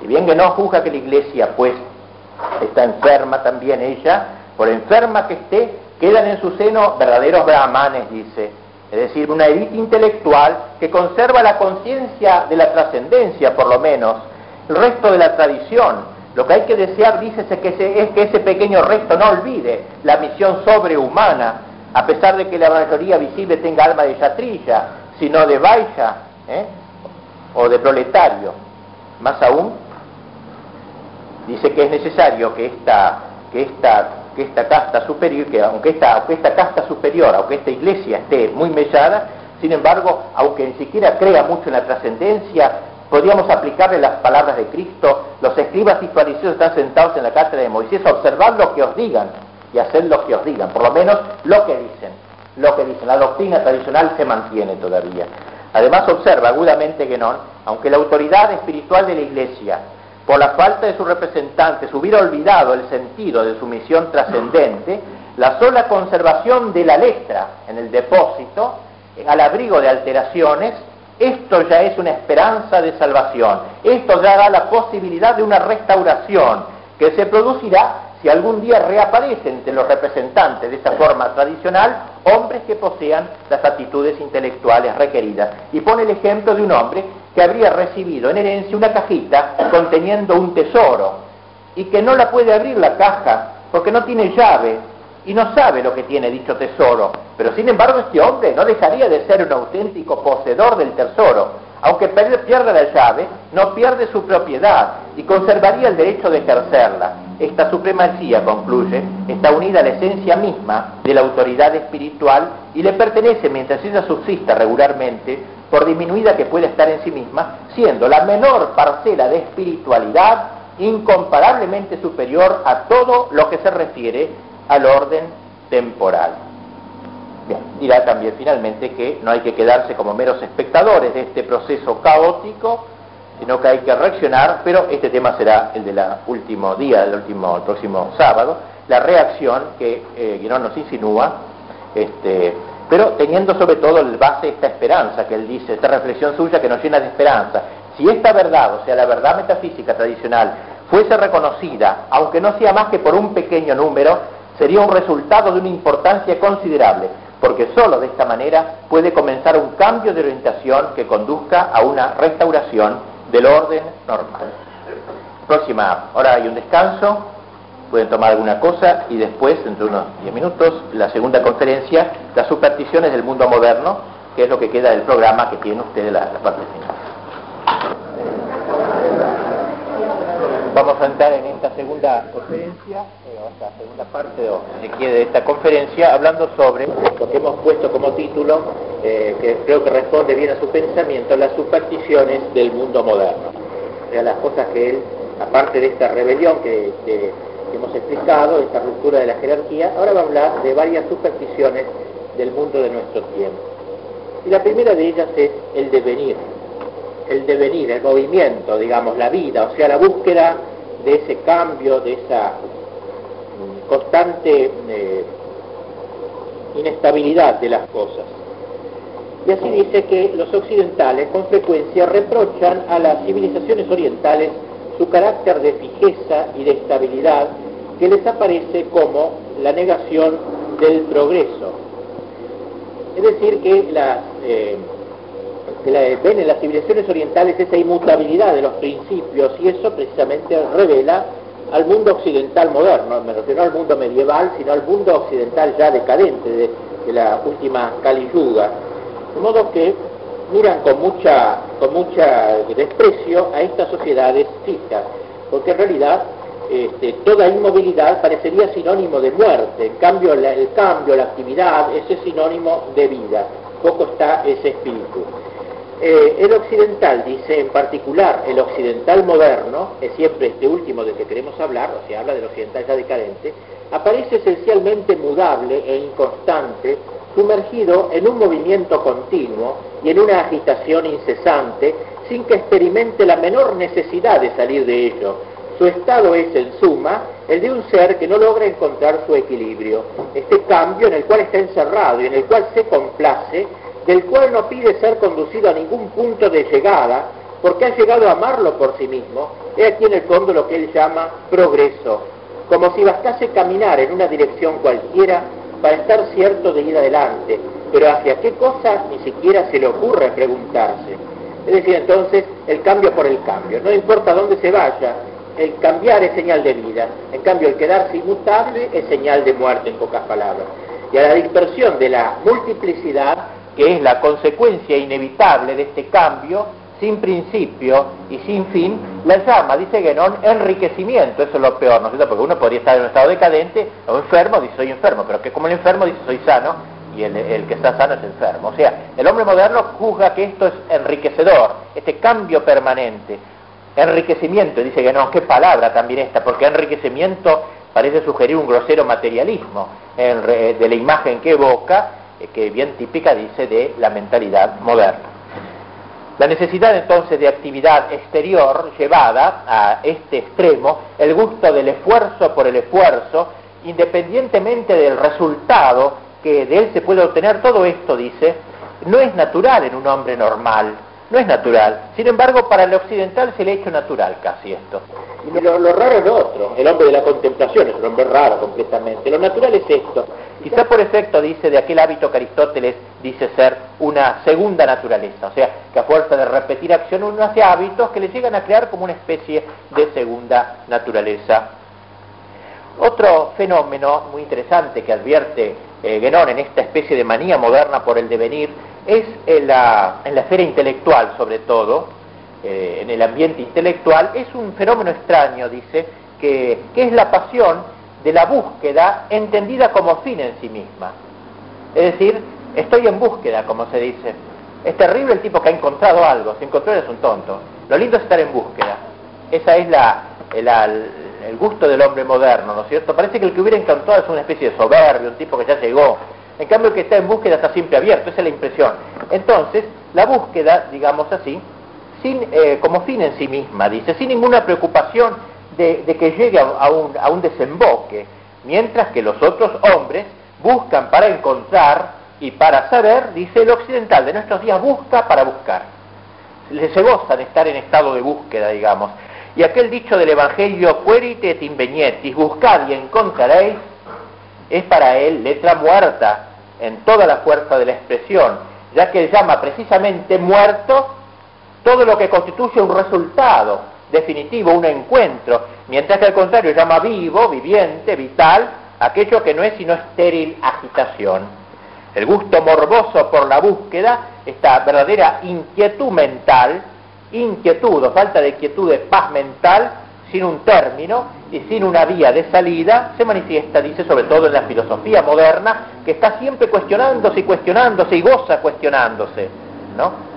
Si bien que no juzga que la iglesia, pues, está enferma también ella, por enferma que esté, quedan en su seno verdaderos brahmanes, dice, es decir, una élite intelectual que conserva la conciencia de la trascendencia, por lo menos, el resto de la tradición. Lo que hay que desear, dice, es que es que ese pequeño resto no olvide la misión sobrehumana a pesar de que la mayoría visible tenga alma de yatrilla, sino de baila ¿eh? o de proletario. Más aún, dice que es necesario que esta, que esta, que esta casta superior, que aunque esta, aunque esta casta superior, aunque esta iglesia esté muy mellada, sin embargo, aunque ni siquiera crea mucho en la trascendencia, podríamos aplicarle las palabras de Cristo, los escribas y fariseos están sentados en la cátedra de Moisés, observad lo que os digan, y hacer lo que os digan, por lo menos lo que dicen, lo que dicen. La doctrina tradicional se mantiene todavía. Además observa agudamente que no, aunque la autoridad espiritual de la Iglesia, por la falta de sus representantes, hubiera olvidado el sentido de su misión trascendente, la sola conservación de la letra en el depósito, al abrigo de alteraciones, esto ya es una esperanza de salvación, esto ya da la posibilidad de una restauración que se producirá si algún día reaparecen entre los representantes de esa forma tradicional hombres que posean las actitudes intelectuales requeridas. Y pone el ejemplo de un hombre que habría recibido en herencia una cajita conteniendo un tesoro y que no la puede abrir la caja porque no tiene llave y no sabe lo que tiene dicho tesoro. Pero sin embargo este hombre no dejaría de ser un auténtico poseedor del tesoro aunque pierda la llave, no pierde su propiedad y conservaría el derecho de ejercerla. Esta supremacía, concluye, está unida a la esencia misma de la autoridad espiritual y le pertenece mientras ella subsista regularmente, por diminuida que pueda estar en sí misma, siendo la menor parcela de espiritualidad incomparablemente superior a todo lo que se refiere al orden temporal. Bien, dirá también finalmente que no hay que quedarse como meros espectadores de este proceso caótico, sino que hay que reaccionar, pero este tema será el del último día, el último, el próximo sábado, la reacción que eh, nos insinúa, este, pero teniendo sobre todo el base esta esperanza que él dice, esta reflexión suya que nos llena de esperanza. Si esta verdad, o sea, la verdad metafísica tradicional, fuese reconocida, aunque no sea más que por un pequeño número, sería un resultado de una importancia considerable, porque sólo de esta manera puede comenzar un cambio de orientación que conduzca a una restauración del orden normal. Próxima, ahora hay un descanso, pueden tomar alguna cosa y después, dentro de unos 10 minutos, la segunda conferencia, las supersticiones del mundo moderno, que es lo que queda del programa que tiene usted la, la parte final. Vamos a entrar en esta segunda conferencia, eh, esta segunda parte o, de esta conferencia, hablando sobre lo que hemos puesto como título, eh, que creo que responde bien a su pensamiento, las supersticiones del mundo moderno. O sea, las cosas que él, aparte de esta rebelión que, que hemos explicado, esta ruptura de la jerarquía, ahora va a hablar de varias supersticiones del mundo de nuestro tiempo. Y la primera de ellas es el devenir, el devenir, el movimiento, digamos, la vida, o sea, la búsqueda de ese cambio, de esa mm, constante eh, inestabilidad de las cosas. Y así dice que los occidentales con frecuencia reprochan a las civilizaciones orientales su carácter de fijeza y de estabilidad que les aparece como la negación del progreso. Es decir, que las eh, ven en las civilizaciones orientales esa inmutabilidad de los principios y eso precisamente revela al mundo occidental moderno, refiero al mundo medieval, sino al mundo occidental ya decadente de, la última Kali Yuga. De modo que miran con mucha, con mucha desprecio a estas sociedades fijas, porque en realidad este, toda inmovilidad parecería sinónimo de muerte, en cambio el cambio, la actividad, ese es sinónimo de vida, poco está ese espíritu. Eh, el occidental, dice en particular el occidental moderno, es siempre este último del que queremos hablar, o sea, habla del occidental ya decadente, aparece esencialmente mudable e inconstante, sumergido en un movimiento continuo y en una agitación incesante, sin que experimente la menor necesidad de salir de ello. Su estado es, en suma, el de un ser que no logra encontrar su equilibrio, este cambio en el cual está encerrado y en el cual se complace del cual no pide ser conducido a ningún punto de llegada, porque ha llegado a amarlo por sí mismo, es aquí en el fondo lo que él llama progreso, como si bastase caminar en una dirección cualquiera para estar cierto de ir adelante, pero hacia qué cosa ni siquiera se le ocurre preguntarse. Es decir, entonces, el cambio por el cambio, no importa dónde se vaya, el cambiar es señal de vida, en cambio el quedarse inmutable es señal de muerte, en pocas palabras. Y a la dispersión de la multiplicidad que es la consecuencia inevitable de este cambio, sin principio y sin fin, la llama, dice Guénon, enriquecimiento, eso es lo peor, ¿no es cierto? Porque uno podría estar en un estado decadente o enfermo, dice soy enfermo, pero que como el enfermo dice soy sano, y el, que está sano es enfermo. O sea, el hombre moderno juzga que esto es enriquecedor, este cambio permanente. Enriquecimiento, dice Guénon, qué palabra también esta, porque enriquecimiento parece sugerir un grosero materialismo de la imagen que evoca, que bien típica dice de la mentalidad moderna. La necesidad entonces de actividad exterior llevada a este extremo, el gusto del esfuerzo por el esfuerzo, independientemente del resultado que de él se puede obtener, todo esto, dice, no es natural en un hombre normal, no es natural. Sin embargo, para el occidental se le ha hecho natural casi esto. Y lo, raro es lo otro, el hombre de la contemplación es un hombre raro completamente. Lo natural es esto. Quizá por efecto, dice, de aquel hábito que Aristóteles dice ser una segunda naturaleza, o sea, que a fuerza de repetir acción uno hace hábitos que le llegan a crear como una especie de segunda naturaleza. Otro fenómeno muy interesante que advierte eh, en esta especie de manía moderna por el devenir es en la, en la esfera intelectual sobre todo, eh, en el ambiente intelectual, es un fenómeno extraño, dice, que, es la pasión de la búsqueda entendida como fin en sí misma. Es decir, estoy en búsqueda, como se dice. Es terrible el tipo que ha encontrado algo, si encontró es un tonto. Lo lindo es estar en búsqueda. Esa es la, el gusto del hombre moderno, ¿no es cierto? Parece que el que hubiera encontrado es una especie de soberbio, un tipo que ya llegó. En cambio, el que está en búsqueda está siempre abierto, esa es la impresión. Entonces, la búsqueda, digamos así, sin, eh, como fin en sí misma, dice, sin ninguna preocupación de, que llegue a, un, a un desemboque, mientras que los otros hombres buscan para encontrar y para saber, dice el occidental de nuestros días, busca para buscar. Se gozan estar en estado de búsqueda, digamos. Y aquel dicho del Evangelio, querite et invenietis, buscad y encontraréis, es para él letra muerta en toda la fuerza de la expresión, ya que él llama precisamente muerto todo lo que constituye un resultado definitivo, un encuentro, mientras que al contrario llama vivo, viviente, vital, aquello que no es sino estéril agitación. El gusto morboso por la búsqueda, esta verdadera inquietud mental, inquietud o falta de quietud de paz mental, sin un término y sin una vía de salida, se manifiesta, dice, sobre todo en la filosofía moderna, que está siempre cuestionándose y cuestionándose y goza cuestionándose, ¿no?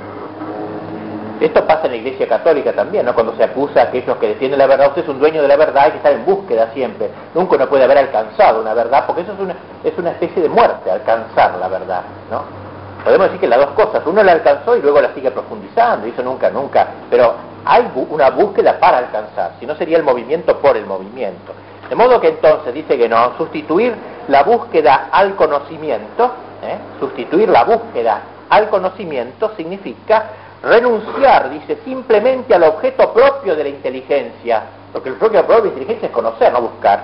Esto pasa en la Iglesia Católica también, ¿no? Cuando se acusa a aquellos que defienden la verdad, usted es un dueño de la verdad y que está en búsqueda siempre. Nunca uno puede haber alcanzado una verdad, porque eso es una, es una especie de muerte, alcanzar la verdad, ¿no? Podemos decir que las dos cosas, uno la alcanzó y luego la sigue profundizando, y eso nunca, nunca, pero hay una búsqueda para alcanzar, si no sería el movimiento por el movimiento. De modo que entonces, dice que no, sustituir la búsqueda al conocimiento, ¿eh? sustituir la búsqueda al conocimiento significa renunciar, dice, simplemente al objeto propio de la inteligencia, porque el propio propio de la inteligencia es conocer, no buscar.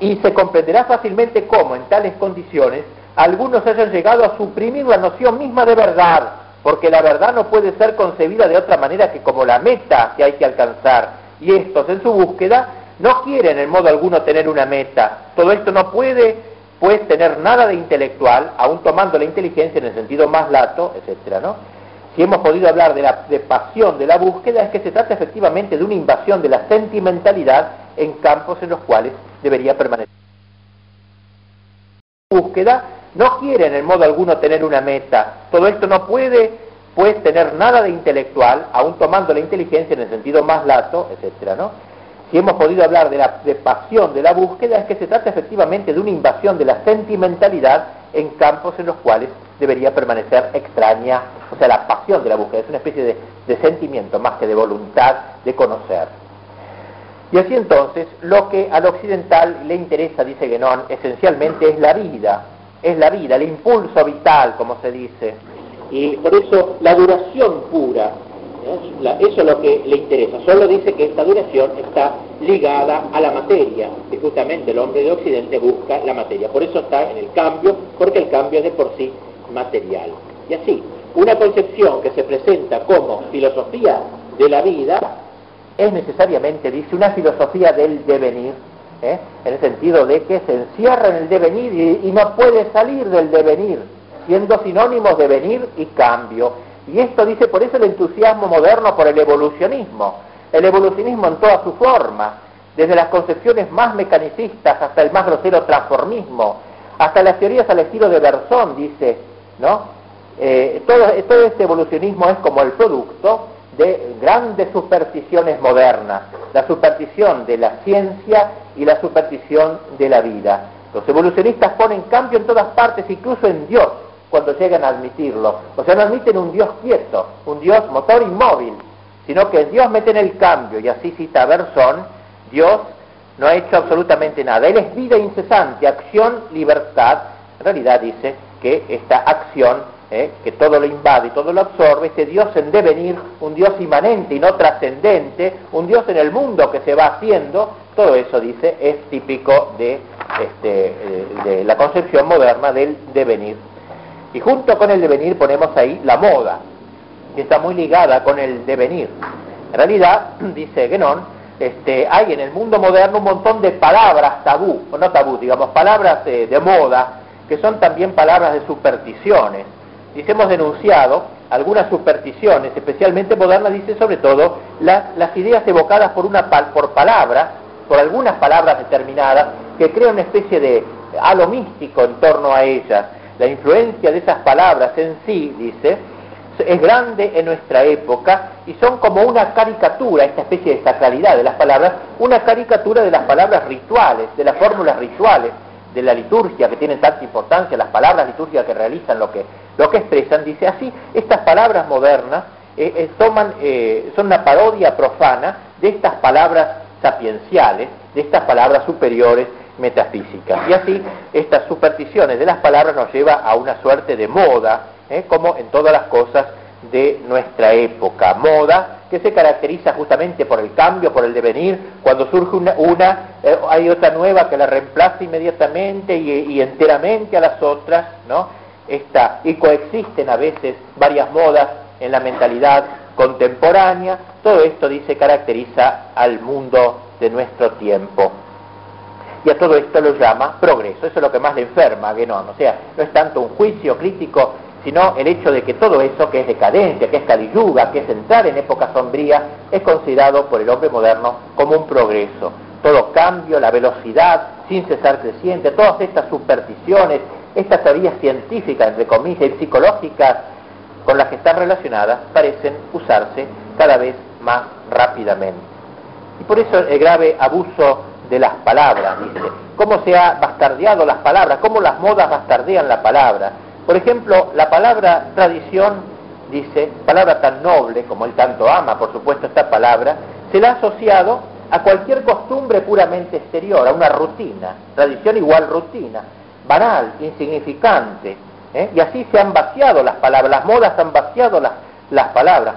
Y se comprenderá fácilmente cómo en tales condiciones algunos hayan llegado a suprimir la noción misma de verdad, porque la verdad no puede ser concebida de otra manera que como la meta que hay que alcanzar. Y estos en su búsqueda no quieren en modo alguno tener una meta. Todo esto no puede pues tener nada de intelectual, aún tomando la inteligencia en el sentido más lato, etcétera, ¿no? si hemos podido hablar de la de pasión de la búsqueda, es que se trata efectivamente de una invasión de la sentimentalidad en campos en los cuales debería permanecer. Búsqueda no quiere en modo alguno tener una meta. Todo esto no puede, pues, tener nada de intelectual, aún tomando la inteligencia en el sentido más lato, etcétera, ¿no? Si hemos podido hablar de la de pasión de la búsqueda, es que se trata efectivamente de una invasión de la sentimentalidad en campos en los cuales debería permanecer extraña, o sea, la pasión de la búsqueda, es una especie de, de sentimiento más que de voluntad de conocer. Y así entonces, lo que al occidental le interesa, dice Guénon, esencialmente es la vida, es la vida, el impulso vital, como se dice. Y por eso la duración pura eso es lo que le interesa. Solo dice que esta duración está ligada a la materia, y justamente el hombre de Occidente busca la materia. Por eso está en el cambio, porque el cambio es de por sí material. Y así, una concepción que se presenta como filosofía de la vida es necesariamente, dice, una filosofía del devenir, ¿eh? en el sentido de que se encierra en el devenir y, no puede salir del devenir, siendo sinónimos de venir y cambio. Y esto dice, por eso el entusiasmo moderno por el evolucionismo, el evolucionismo en toda su forma, desde las concepciones más mecanicistas hasta el más grosero transformismo, hasta las teorías al estilo de Bersón, dice, ¿no? Eh, todo, todo este evolucionismo es como el producto de grandes supersticiones modernas, la superstición de la ciencia y la superstición de la vida. Los evolucionistas ponen cambio en todas partes, incluso en Dios, cuando llegan a admitirlo. O sea, no admiten un Dios quieto, un Dios motor inmóvil, sino que Dios mete en el cambio, y así cita Bersón, Dios no ha hecho absolutamente nada. Él es vida incesante, acción, libertad. En realidad dice que esta acción, eh, que todo lo invade y todo lo absorbe, este Dios en devenir, un Dios inmanente y no trascendente, un Dios en el mundo que se va haciendo, todo eso, dice, es típico de, este, eh, de la concepción moderna del devenir. Y junto con el devenir ponemos ahí la moda, que está muy ligada con el devenir. En realidad, dice Guénon, este, hay en el mundo moderno un montón de palabras tabú, o no tabú, digamos, palabras de, moda, que son también palabras de supersticiones. Dice, hemos denunciado algunas supersticiones, especialmente modernas, dice sobre todo las ideas evocadas por, una, por palabras, por algunas palabras determinadas, que crean una especie de halo místico en torno a ellas la influencia de esas palabras en sí, dice, es grande en nuestra época y son como una caricatura, esta especie de sacralidad de las palabras, una caricatura de las palabras rituales, de las fórmulas rituales. De la liturgia que tienen tanta importancia, las palabras litúrgicas que realizan lo que, lo que expresan, dice así, estas palabras modernas eh, eh, toman, eh, son una parodia profana de estas palabras sapienciales, de estas palabras superiores metafísicas. Y así estas supersticiones de las palabras nos lleva a una suerte de moda, como en todas las cosas de nuestra época. Moda que se caracteriza justamente por el cambio, por el devenir. Cuando surge una, hay otra nueva que la reemplaza inmediatamente y, y, enteramente a las otras, ¿no? Esta, y coexisten a veces varias modas en la mentalidad contemporánea. Todo esto, dice, caracteriza al mundo de nuestro tiempo. Y a todo esto lo llama progreso. Eso es lo que más le enferma a Guénon. O sea, no es tanto un juicio crítico, sino el hecho de que todo eso que es decadencia, que es caliyuga, que es entrar en época sombría, es considerado por el hombre moderno como un progreso. Todo cambio, la velocidad sin cesar creciente, todas estas supersticiones, estas teorías científicas, entre comillas, y psicológicas, con las que están relacionadas parecen usarse cada vez más rápidamente. Y por eso el grave abuso de las palabras, dice, cómo se ha bastardeado las palabras, cómo las modas bastardean la palabra. Por ejemplo, la palabra tradición, dice, palabra tan noble como él tanto ama, por supuesto, esta palabra, se la ha asociado a cualquier costumbre puramente exterior, a una rutina, tradición igual rutina, banal, insignificante, ¿eh? Y así se han vaciado las palabras, las modas han vaciado las, las palabras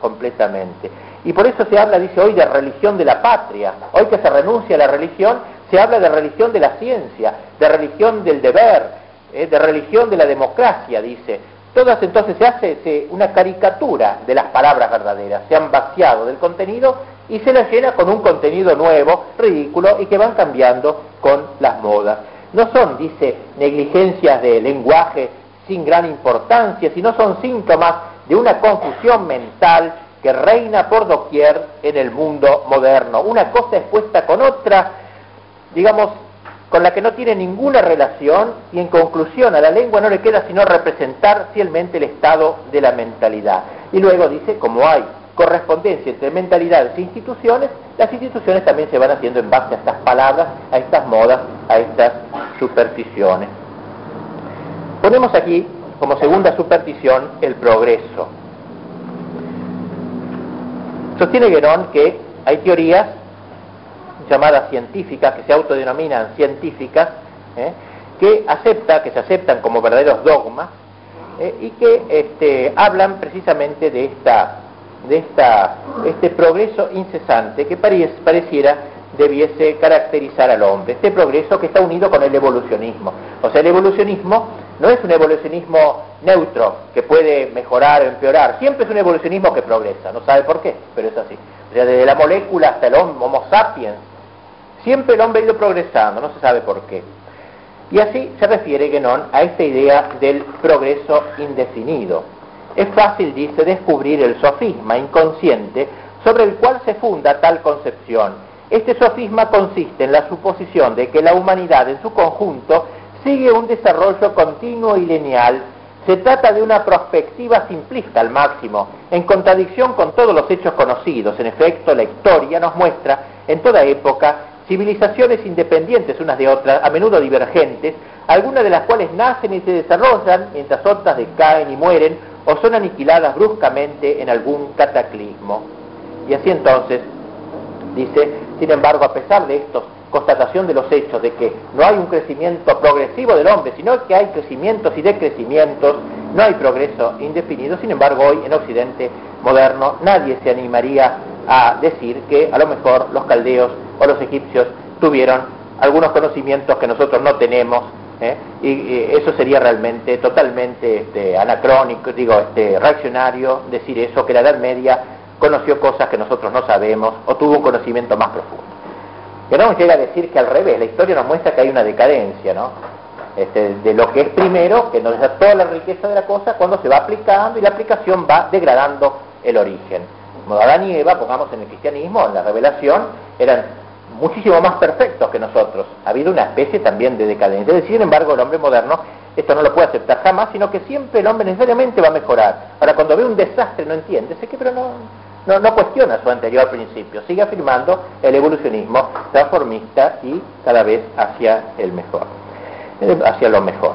completamente. Y por eso se habla, dice hoy, de religión de la patria. Hoy que se renuncia a la religión, se habla de religión de la ciencia, de religión del deber, ¿eh? de religión de la democracia, dice. Todas entonces se hace una caricatura de las palabras verdaderas, se han vaciado del contenido y se las llena con un contenido nuevo, ridículo y que van cambiando con las modas no son, dice, negligencias de lenguaje sin gran importancia, sino son síntomas de una confusión mental que reina por doquier en el mundo moderno. Una cosa es puesta con otra, digamos, con la que no tiene ninguna relación y en conclusión a la lengua no le queda sino representar fielmente el estado de la mentalidad. Y luego dice, como hay correspondencia entre mentalidades e instituciones, las instituciones también se van haciendo en base a estas palabras, a estas modas, a estas supersticiones. Ponemos aquí como segunda superstición el progreso. Sostiene Guerón que hay teorías llamadas científicas, que se autodenominan científicas, ¿eh? que acepta, que se aceptan como verdaderos dogmas, ¿eh? y que este, hablan precisamente de esta de esta, este progreso incesante que pareciera debiese caracterizar al hombre, este progreso que está unido con el evolucionismo. O sea, el evolucionismo no es un evolucionismo neutro que puede mejorar o empeorar, siempre es un evolucionismo que progresa, no sabe por qué, pero es así. O sea, desde la molécula hasta el Homo sapiens, siempre el hombre ha ido progresando, no se sabe por qué. Y así se refiere Guénon a esta idea del progreso indefinido. Es fácil, dice, descubrir el sofisma inconsciente sobre el cual se funda tal concepción. Este sofisma consiste en la suposición de que la humanidad en su conjunto sigue un desarrollo continuo y lineal. Se trata de una perspectiva simplista al máximo, en contradicción con todos los hechos conocidos. En efecto, la historia nos muestra en toda época civilizaciones independientes unas de otras, a menudo divergentes, algunas de las cuales nacen y se desarrollan, mientras otras decaen y mueren, o son aniquiladas bruscamente en algún cataclismo. Y así entonces, dice, sin embargo, a pesar de esto, constatación de los hechos de que no hay un crecimiento progresivo del hombre, sino que hay crecimientos y decrecimientos, no hay progreso indefinido, sin embargo hoy en Occidente moderno nadie se animaría a decir que a lo mejor los caldeos o los egipcios tuvieron algunos conocimientos que nosotros no tenemos ¿eh? y, eso sería realmente totalmente este, anacrónico, digo, este, reaccionario decir eso, que la Edad Media conoció cosas que nosotros no sabemos o tuvo un conocimiento más profundo. No llega a decir que al revés, la historia nos muestra que hay una decadencia, ¿no? Este, de lo que es primero, que nos da toda la riqueza de la cosa, cuando se va aplicando y la aplicación va degradando el origen. Como Adán y Eva, pongamos en el cristianismo, en la revelación, eran muchísimo más perfectos que nosotros. Ha habido una especie también de decadencia. Sin embargo, el hombre moderno esto no lo puede aceptar jamás, sino que siempre el hombre necesariamente va a mejorar. Ahora, cuando ve un desastre no entiende, sé que pero no, no, no cuestiona su anterior principio, sigue afirmando el evolucionismo transformista y cada vez hacia el mejor. eh, hacia lo mejor.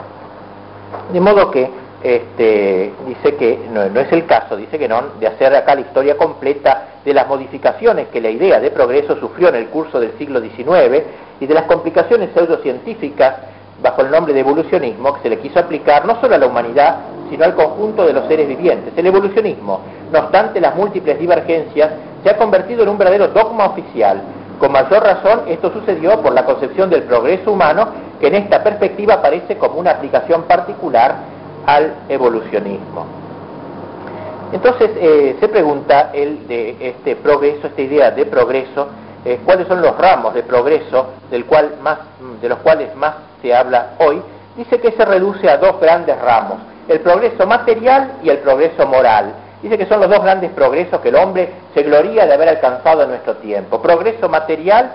De modo que este, dice que no, es el caso, dice que no, de hacer acá la historia completa de las modificaciones que la idea de progreso sufrió en el curso del siglo XIX y de las complicaciones pseudocientíficas bajo el nombre de evolucionismo que se le quiso aplicar no solo a la humanidad, sino al conjunto de los seres vivientes. El evolucionismo, no obstante las múltiples divergencias, se ha convertido en un verdadero dogma oficial. Con mayor razón, esto sucedió por la concepción del progreso humano, que en esta perspectiva aparece como una aplicación particular al evolucionismo. Entonces eh, se pregunta el de este progreso, esta idea de progreso, eh, cuáles son los ramos de progreso del cual más, de los cuales más se habla hoy. Dice que se reduce a dos grandes ramos, el progreso material y el progreso moral. Dice que son los dos grandes progresos que el hombre se gloría de haber alcanzado en nuestro tiempo, progreso material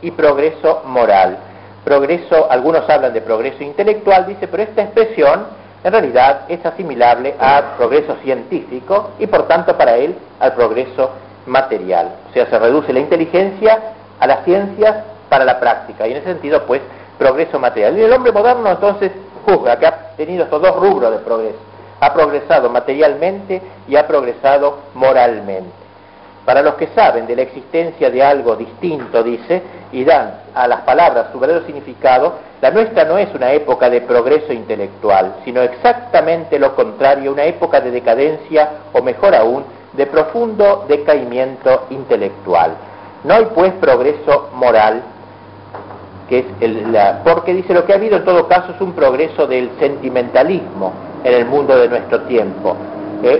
y progreso moral. Progreso, algunos hablan de progreso intelectual, dice, pero esta expresión en realidad es asimilable al progreso científico y por tanto para él al progreso material. O sea, se reduce la inteligencia a las ciencias para la práctica y en ese sentido pues progreso material. Y el hombre moderno entonces juzga que ha tenido estos dos rubros de progreso. Ha progresado materialmente y ha progresado moralmente. Para los que saben de la existencia de algo distinto, dice, y dan a las palabras su verdadero significado, la nuestra no es una época de progreso intelectual, sino exactamente lo contrario, una época de decadencia, o mejor aún, de profundo decaimiento intelectual. No hay pues progreso moral, que es el, la, porque dice lo que ha habido en todo caso es un progreso del sentimentalismo en el mundo de nuestro tiempo,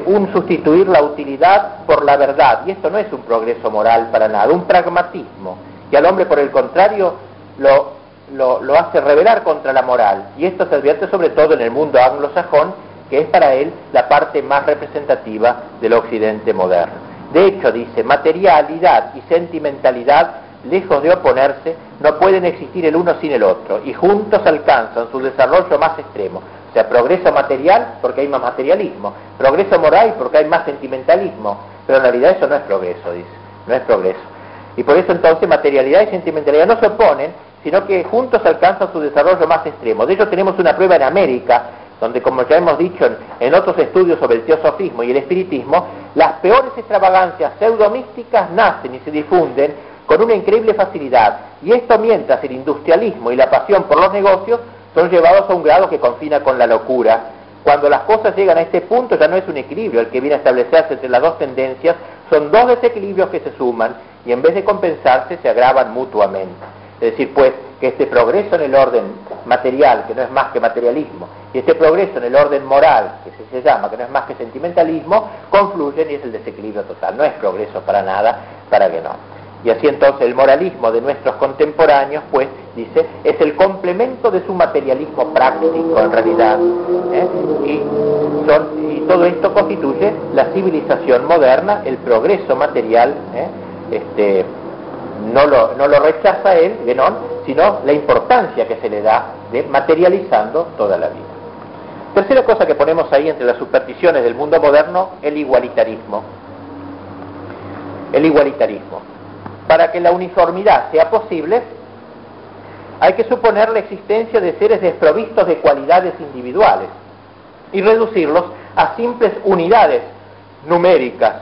un sustituir la utilidad por la verdad, y esto no es un progreso moral para nada, un pragmatismo, y al hombre por el contrario lo, lo, lo hace rebelar contra la moral, y esto se advierte sobre todo en el mundo anglosajón, que es para él la parte más representativa del occidente moderno. De hecho, dice, materialidad y sentimentalidad, lejos de oponerse, no pueden existir el uno sin el otro, y juntos alcanzan su desarrollo más extremo. O sea, progreso material porque hay más materialismo, progreso moral porque hay más sentimentalismo, pero en realidad eso no es progreso, dice, no es progreso. Y por eso entonces materialidad y sentimentalidad no se oponen, sino que juntos alcanzan su desarrollo más extremo. De hecho tenemos una prueba en América, donde como ya hemos dicho en, otros estudios sobre el teosofismo y el espiritismo, las peores extravagancias pseudomísticas nacen y se difunden con una increíble facilidad, y esto mientras el industrialismo y la pasión por los negocios son llevados a un grado que confina con la locura. Cuando las cosas llegan a este punto ya no es un equilibrio el que viene a establecerse entre las dos tendencias, son dos desequilibrios que se suman y en vez de compensarse se agravan mutuamente. Es decir, pues que este progreso en el orden material, que no es más que materialismo, y este progreso en el orden moral, que se, llama, que no es más que sentimentalismo, confluyen y es el desequilibrio total. No es progreso para nada, para que no. Y así entonces el moralismo de nuestros contemporáneos, pues, dice, es el complemento de su materialismo práctico en realidad. ¿eh? Y, y, todo esto constituye la civilización moderna, el progreso material, ¿eh? este, no lo, no lo rechaza él, Genón, sino la importancia que se le da de materializando toda la vida. Tercera cosa que ponemos ahí entre las supersticiones del mundo moderno, el igualitarismo. El igualitarismo. Para que la uniformidad sea posible, hay que suponer la existencia de seres desprovistos de cualidades individuales y reducirlos a simples unidades numéricas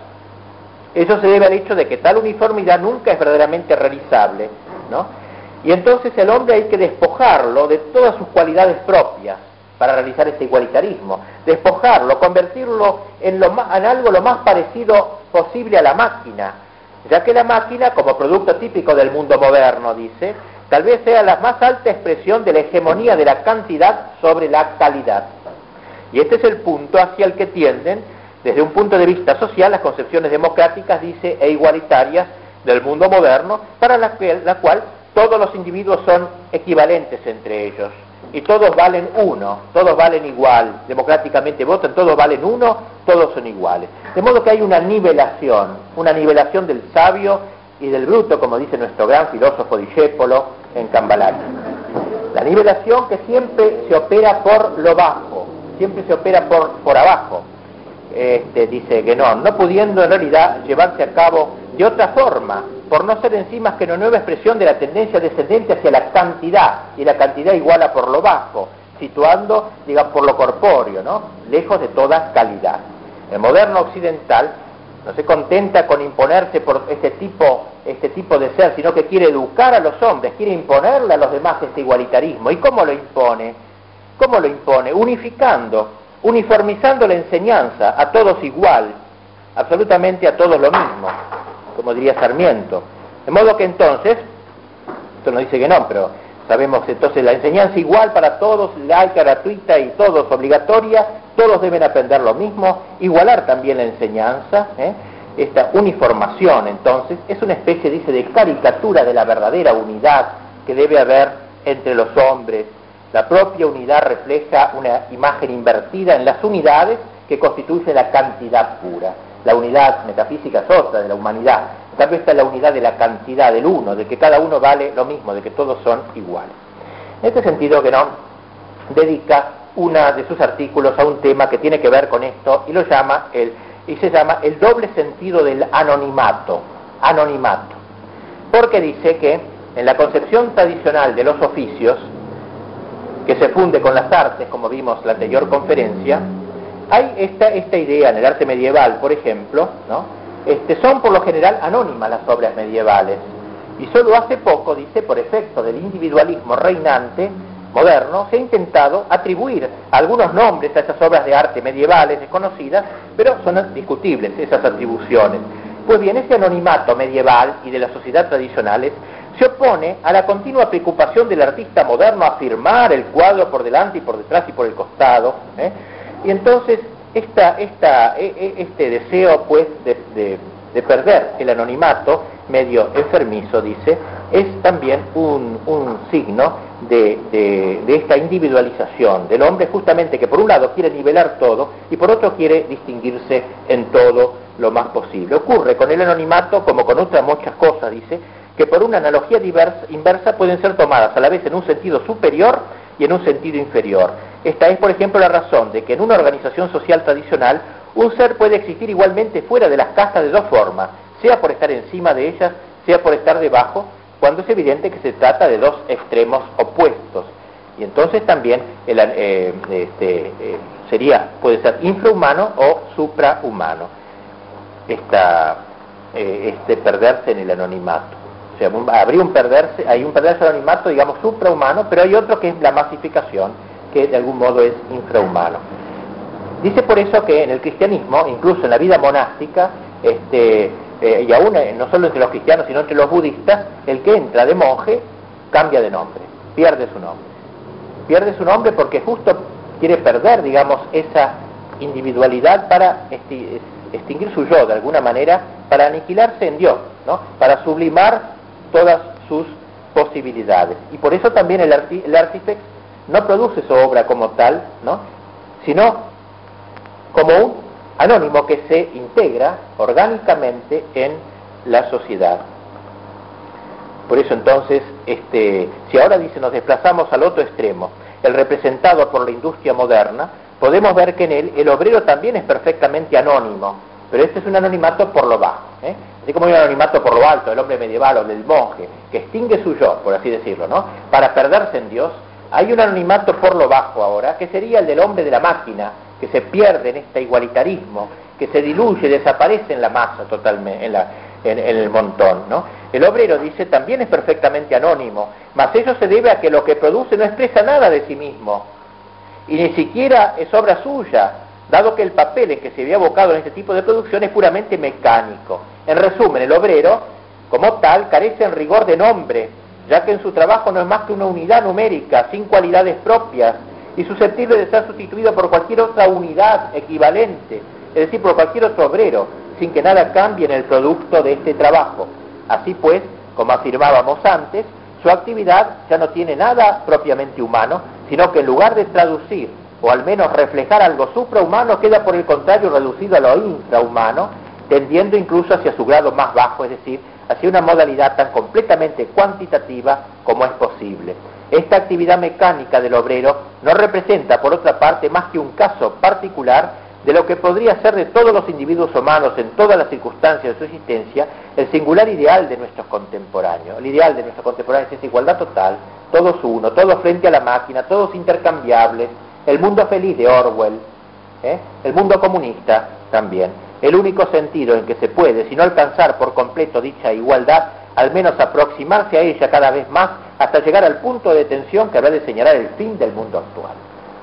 eso se debe al hecho de que tal uniformidad nunca es verdaderamente realizable, ¿no? Y entonces el hombre hay que despojarlo de todas sus cualidades propias para realizar ese igualitarismo, despojarlo, convertirlo en, lo en algo lo más parecido posible a la máquina, ya que la máquina, como producto típico del mundo moderno, dice, tal vez sea la más alta expresión de la hegemonía de la cantidad sobre la calidad. Y este es el punto hacia el que tienden desde un punto de vista social, las concepciones democráticas, dice, e igualitarias del mundo moderno, para la, cual todos los individuos son equivalentes entre ellos y todos valen uno, todos valen igual, democráticamente votan, todos valen uno, todos son iguales. De modo que hay una nivelación, una nivelación del sabio y del bruto, como dice nuestro gran filósofo Discépolo en Cambalache. La nivelación que siempre se opera por lo bajo, siempre se opera por, por abajo este, dice que no, pudiendo en realidad llevarse a cabo de otra forma, por no ser en sí más que una nueva expresión de la tendencia descendente hacia la cantidad, y la cantidad iguala por lo bajo, situando, digamos, por lo corpóreo, ¿no? lejos de toda calidad. El moderno occidental no se contenta con imponerse por este tipo, este tipo de ser, sino que quiere educar a los hombres, quiere imponerle a los demás este igualitarismo. ¿Y cómo lo impone? ¿Cómo lo impone? Unificando, uniformizando la enseñanza a todos igual, absolutamente a todos lo mismo, como diría Sarmiento. De modo que entonces, esto no dice que no, pero sabemos entonces la enseñanza igual para todos, laica, gratuita y todos obligatoria, todos deben aprender lo mismo, igualar también la enseñanza, ¿eh? esta uniformación entonces es una especie, dice, de caricatura de la verdadera unidad que debe haber entre los hombres. La propia unidad refleja una imagen invertida en las unidades que constituye la cantidad pura. La unidad metafísica es otra de la humanidad. En cambio está la unidad de la cantidad del uno, de que cada uno vale lo mismo, de que todos son iguales. En este sentido, no dedica una de sus artículos a un tema que tiene que ver con esto y lo llama el y se llama el doble sentido del anonimato, anonimato. Porque dice que en la concepción tradicional de los oficios, que se funde con las artes, como vimos en la anterior conferencia, hay esta, idea en el arte medieval, por ejemplo, ¿no? este, son por lo general anónimas las obras medievales. Y solo hace poco, dice, por efecto del individualismo reinante, moderno, se ha intentado atribuir algunos nombres a esas obras de arte medievales desconocidas, pero son discutibles esas atribuciones. Pues bien, ese anonimato medieval y de la sociedad tradicionales se opone a la continua preocupación del artista moderno a firmar el cuadro por delante y por detrás y por el costado. ¿eh? Y entonces esta, esta, e, e, este deseo pues de, de, perder el anonimato medio enfermizo, dice, es también un, un signo de, de, esta individualización del hombre justamente que por un lado quiere nivelar todo y por otro quiere distinguirse en todo lo más posible. Ocurre con el anonimato como con otras muchas cosas, dice, que por una analogía diversa, inversa pueden ser tomadas a la vez en un sentido superior y en un sentido inferior. Esta es, por ejemplo, la razón de que en una organización social tradicional un ser puede existir igualmente fuera de las castas de dos formas, sea por estar encima de ellas, sea por estar debajo, cuando es evidente que se trata de dos extremos opuestos. Y entonces también eh, este, eh, sería, puede ser infrahumano o suprahumano, esta, eh, este perderse en el anonimato. Habría un perderse, hay un perderse en el anonimato, digamos, suprahumano, pero hay otro que es la masificación, que de algún modo es infrahumano. Dice por eso que en el cristianismo, incluso en la vida monástica, este, eh, y aún no solo entre los cristianos, sino entre los budistas, el que entra de monje cambia de nombre, pierde su nombre. Pierde su nombre porque justo quiere perder, digamos, esa individualidad para extinguir su yo de alguna manera, para aniquilarse en Dios, ¿no? para sublimar todas sus posibilidades. Y por eso también el, el artífice no produce su obra como tal, ¿no? sino como un anónimo que se integra orgánicamente en la sociedad. Por eso entonces, este, si ahora dice nos desplazamos al otro extremo, el representado por la industria moderna, podemos ver que en él el obrero también es perfectamente anónimo, pero este es un anonimato por lo bajo. ¿eh? Así como hay un anonimato por lo alto del hombre medieval o del monje, que extingue su yo, por así decirlo, ¿no? Para perderse en Dios, hay un anonimato por lo bajo ahora, que sería el del hombre de la máquina, que se pierde en este igualitarismo, que se diluye, desaparece en la masa totalmente, en, el montón. ¿no? El obrero dice también es perfectamente anónimo, mas ello se debe a que lo que produce no expresa nada de sí mismo, y ni siquiera es obra suya, dado que el papel en que se había abocado en este tipo de producción es puramente mecánico. En resumen, el obrero, como tal, carece en rigor de nombre, ya que en su trabajo no es más que una unidad numérica, sin cualidades propias, y susceptible de ser sustituido por cualquier otra unidad equivalente, es decir, por cualquier otro obrero, sin que nada cambie en el producto de este trabajo. Así pues, como afirmábamos antes, su actividad ya no tiene nada propiamente humano, sino que en lugar de traducir o al menos reflejar algo suprahumano, queda por el contrario reducido a lo infrahumano, tendiendo incluso hacia su grado más bajo, es decir, hacia una modalidad tan completamente cuantitativa como es posible. Esta actividad mecánica del obrero no representa, por otra parte, más que un caso particular de lo que podría ser de todos los individuos humanos en todas las circunstancias de su existencia, el singular ideal de nuestros contemporáneos. El ideal de nuestros contemporáneos es igualdad total, todos uno, todos frente a la máquina, todos intercambiables, el mundo feliz de Orwell, ¿eh? el mundo comunista también. El único sentido en que se puede, si no alcanzar por completo dicha igualdad, al menos aproximarse a ella cada vez más hasta llegar al punto de tensión que habrá de señalar el fin del mundo actual.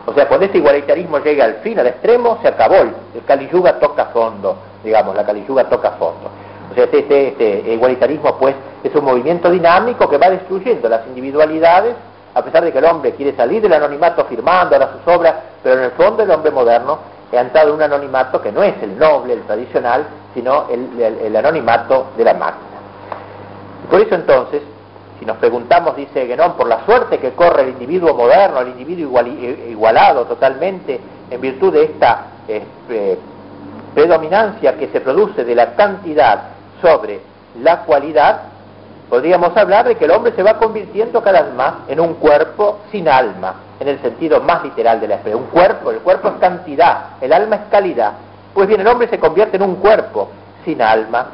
O sea, cuando ese igualitarismo llega al fin, al extremo, se acabó. El, Caliyuga toca fondo, digamos, la Caliyuga toca fondo. O sea, este, este, este, igualitarismo, pues, es un movimiento dinámico que va destruyendo las individualidades, a pesar de que el hombre quiere salir del anonimato firmando ahora sus obras, pero en el fondo el hombre moderno ha entrado en un anonimato que no es el noble, el tradicional, sino el anonimato de la máquina. Por eso entonces, si nos preguntamos, dice Guénon, por la suerte que corre el individuo moderno, el individuo igualado totalmente en virtud de esta eh, predominancia que se produce de la cantidad sobre la cualidad, podríamos hablar de que el hombre se va convirtiendo cada vez más en un cuerpo sin alma, en el sentido más literal de la expresión. Un cuerpo, el cuerpo es cantidad, el alma es calidad. Pues bien, el hombre se convierte en un cuerpo sin alma,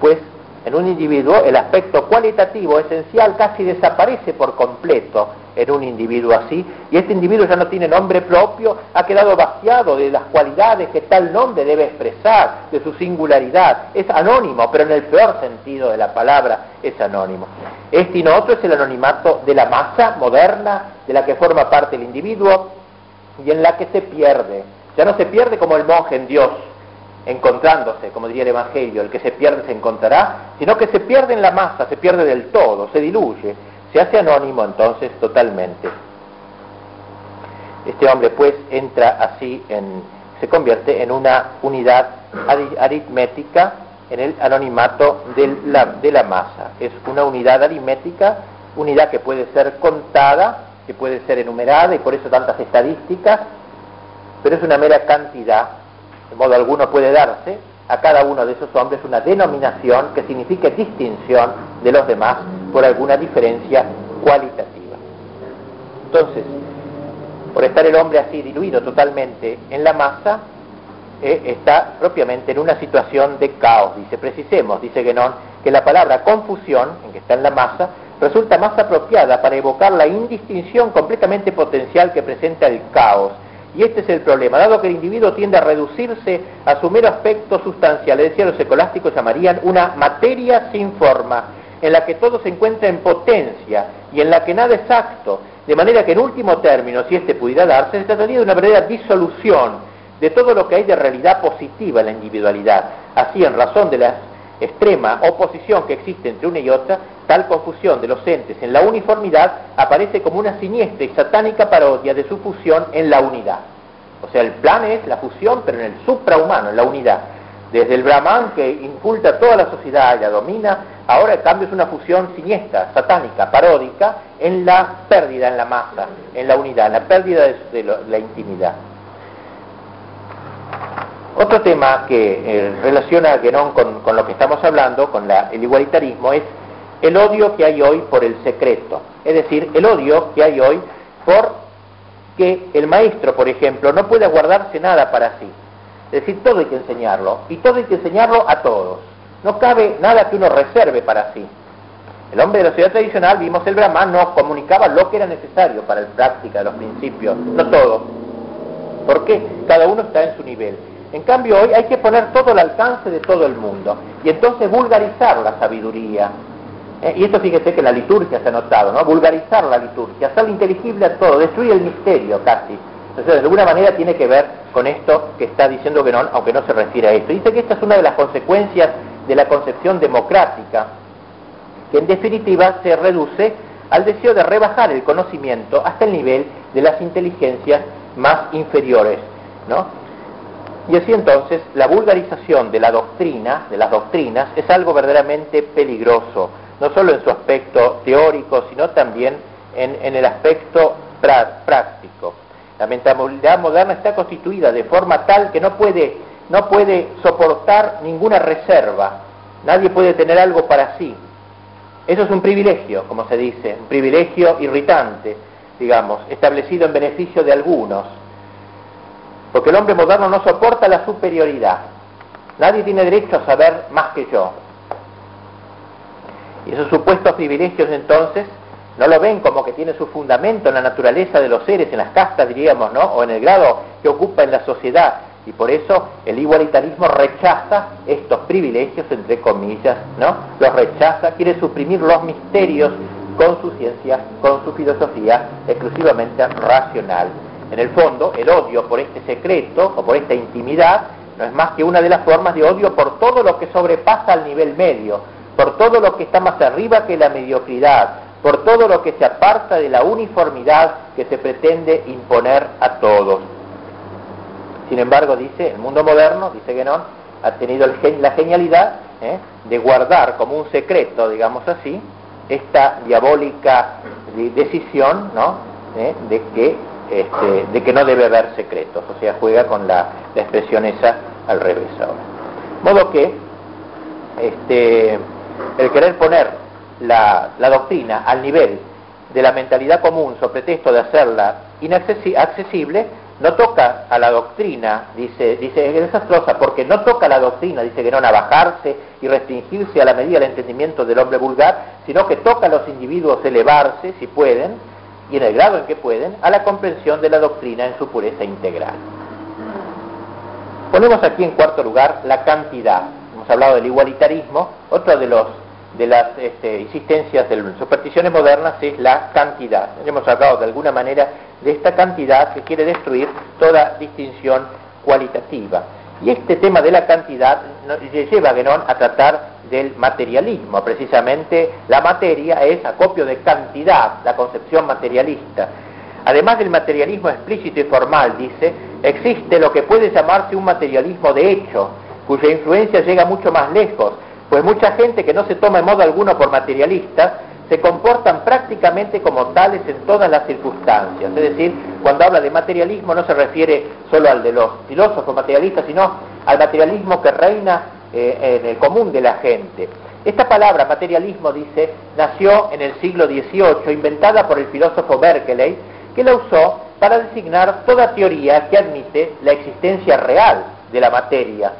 pues en un individuo el aspecto cualitativo esencial casi desaparece por completo en un individuo así, y este individuo ya no tiene nombre propio, ha quedado vaciado de las cualidades que tal nombre debe expresar, de su singularidad, es anónimo, pero en el peor sentido de la palabra es anónimo. Este y no otro es el anonimato de la masa moderna, de la que forma parte el individuo, y en la que se pierde, ya no se pierde como el monje en Dios, encontrándose, como diría el Evangelio, el que se pierde se encontrará, sino que se pierde en la masa, se pierde del todo, se diluye, se hace anónimo entonces totalmente. Este hombre pues entra así en, se convierte en una unidad aritmética en el anonimato de la, de la masa. Es una unidad aritmética, unidad que puede ser contada, que puede ser enumerada y por eso tantas estadísticas, pero es una mera cantidad de modo alguno puede darse a cada uno de esos hombres una denominación que signifique distinción de los demás por alguna diferencia cualitativa. Entonces, por estar el hombre así diluido totalmente en la masa, eh, está propiamente en una situación de caos. Dice, precisemos, dice Guénon, que la palabra confusión, en que está en la masa, resulta más apropiada para evocar la indistinción completamente potencial que presenta el caos y este es el problema, dado que el individuo tiende a reducirse a su mero aspecto sustancial, es los ecolásticos llamarían una materia sin forma, en la que todo se encuentra en potencia y en la que nada es acto, de manera que en último término, si este pudiera darse, se trataría de una verdadera disolución de todo lo que hay de realidad positiva en la individualidad. Así, en razón de la extrema oposición que existe entre una y otra, tal confusión de los entes en la uniformidad aparece como una siniestra y satánica parodia de su fusión en la unidad. O sea, el plan es la fusión, pero en el suprahumano, en la unidad. Desde el Brahman que inculta toda la sociedad y la domina, ahora el cambio es una fusión siniestra, satánica, paródica, en la pérdida en la masa, en la unidad, en la pérdida de, la intimidad. Otro tema que eh, relaciona a Guénon con, lo que estamos hablando, con el igualitarismo, es el odio que hay hoy por el secreto. Es decir, el odio que hay hoy por que el maestro, por ejemplo, no puede guardarse nada para sí. Es decir, todo hay que enseñarlo, y todo hay que enseñarlo a todos. No cabe nada que uno reserve para sí. El hombre de la sociedad tradicional, vimos el Brahman, no comunicaba lo que era necesario para la práctica de los principios, no todo. Porque cada uno está en su nivel. En cambio, hoy hay que poner todo al alcance de todo el mundo y entonces vulgarizar la sabiduría. Eh, y esto fíjese que la liturgia se ha notado, ¿no? Vulgarizar la liturgia, hacerlo inteligible a todo, destruir el misterio casi. Entonces, de alguna manera tiene que ver con esto que está diciendo Guénon, aunque no se refiere a esto. Dice que esta es una de las consecuencias de la concepción democrática, que en definitiva se reduce al deseo de rebajar el conocimiento hasta el nivel de las inteligencias más inferiores, ¿no? Y así entonces la vulgarización de la doctrina, de las doctrinas, es algo verdaderamente peligroso, no solo en su aspecto teórico, sino también en, el aspecto práctico. La mentalidad moderna está constituida de forma tal que no puede, no puede soportar ninguna reserva, nadie puede tener algo para sí. Eso es un privilegio, como se dice, un privilegio irritante, digamos, establecido en beneficio de algunos porque el hombre moderno no soporta la superioridad. Nadie tiene derecho a saber más que yo. Y esos supuestos privilegios entonces no lo ven como que tiene su fundamento en la naturaleza de los seres, en las castas diríamos, ¿no? O en el grado que ocupa en la sociedad. Y por eso el igualitarismo rechaza estos privilegios, entre comillas, ¿no? Los rechaza, quiere suprimir los misterios con su ciencia, con su filosofía exclusivamente racional. En el fondo, el odio por este secreto o por esta intimidad no es más que una de las formas de odio por todo lo que sobrepasa al nivel medio, por todo lo que está más arriba que la mediocridad, por todo lo que se aparta de la uniformidad que se pretende imponer a todos. Sin embargo, dice, el mundo moderno, dice que no, ha tenido la genialidad ¿eh? de guardar como un secreto, digamos así, esta diabólica decisión ¿no? ¿Eh? de, que, este, de que no debe haber secretos, o sea, juega con la, expresión esa al revés ahora. Modo que este, el querer poner la, la doctrina al nivel de la mentalidad común, sobre pretexto de hacerla inaccesible, no toca a la doctrina, dice, dice, es desastrosa, porque no toca a la doctrina, dice que no a bajarse y restringirse a la medida del entendimiento del hombre vulgar, sino que toca a los individuos elevarse, si pueden, y en el grado en que pueden, a la comprensión de la doctrina en su pureza integral. Ponemos aquí en cuarto lugar la cantidad. Hemos hablado del igualitarismo, otro de los de las este, insistencias de las supersticiones modernas es la cantidad. Hemos hablado de alguna manera de esta cantidad que quiere destruir toda distinción cualitativa. Y este tema de la cantidad lleva a Guénon a tratar del materialismo. Precisamente la materia es acopio de cantidad, la concepción materialista. Además del materialismo explícito y formal, dice, existe lo que puede llamarse un materialismo de hecho, cuya influencia llega mucho más lejos, pues mucha gente que no se toma en modo alguno por materialistas se comportan prácticamente como tales en todas las circunstancias. Es decir, cuando habla de materialismo no se refiere solo al de los filósofos materialistas, sino al materialismo que reina eh, en el común de la gente. Esta palabra materialismo, dice, nació en el siglo XVIII, inventada por el filósofo Berkeley, que la usó para designar toda teoría que admite la existencia real de la materia.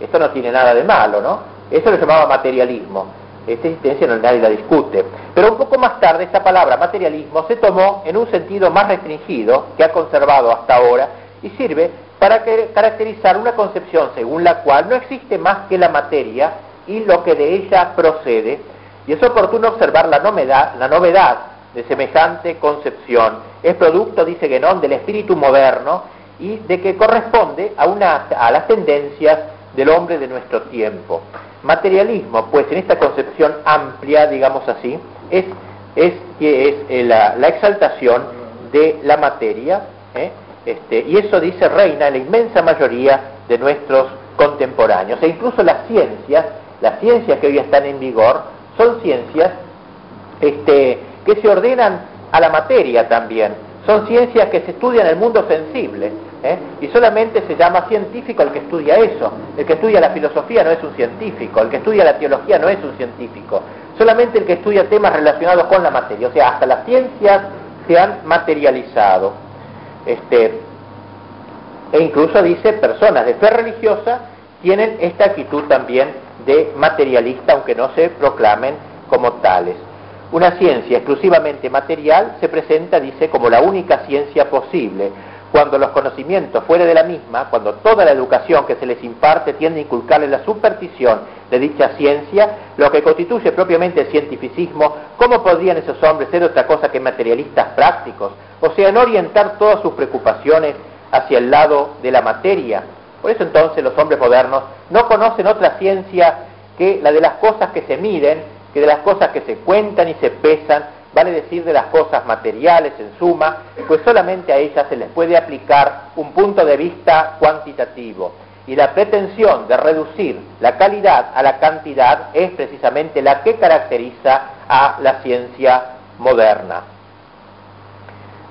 Esto no tiene nada de malo, ¿no? Eso lo llamaba materialismo. Esta existencia no nadie la discute. Pero un poco más tarde esta palabra materialismo se tomó en un sentido más restringido que ha conservado hasta ahora y sirve para caracterizar una concepción según la cual no existe más que la materia y lo que de ella procede. Y es oportuno observar la novedad, la novedad de semejante concepción. Es producto, dice Guénon, del espíritu moderno y de que corresponde a, una, a las tendencias del hombre de nuestro tiempo. Materialismo, pues en esta concepción amplia, digamos así, es, es, es eh, la, exaltación de la materia, ¿eh? Este, y eso dice reina en la inmensa mayoría de nuestros contemporáneos. E incluso las ciencias, las ciencias que hoy están en vigor, son ciencias este, que se ordenan a la materia también. Son ciencias que se estudian en el mundo sensible. ¿eh? Y solamente se llama científico el que estudia eso. El que estudia la filosofía no es un científico, el que estudia la teología no es un científico. Solamente el que estudia temas relacionados con la materia. O sea, hasta las ciencias se han materializado. Este, e incluso dice, personas de fe religiosa tienen esta actitud también de materialista, aunque no se proclamen como tales. Una ciencia exclusivamente material se presenta, dice, como la única ciencia posible, cuando los conocimientos fuera de la misma, cuando toda la educación que se les imparte tiende a inculcarle la superstición de dicha ciencia, lo que constituye propiamente el cientificismo, ¿cómo podrían esos hombres ser otra cosa que materialistas prácticos? O sea, no orientar todas sus preocupaciones hacia el lado de la materia. Por eso entonces los hombres modernos no conocen otra ciencia que la de las cosas que se miden, que de las cosas que se cuentan y se pesan, vale decir de las cosas materiales en suma, pues solamente a ellas se les puede aplicar un punto de vista cuantitativo. Y la pretensión de reducir la calidad a la cantidad es precisamente la que caracteriza a la ciencia moderna.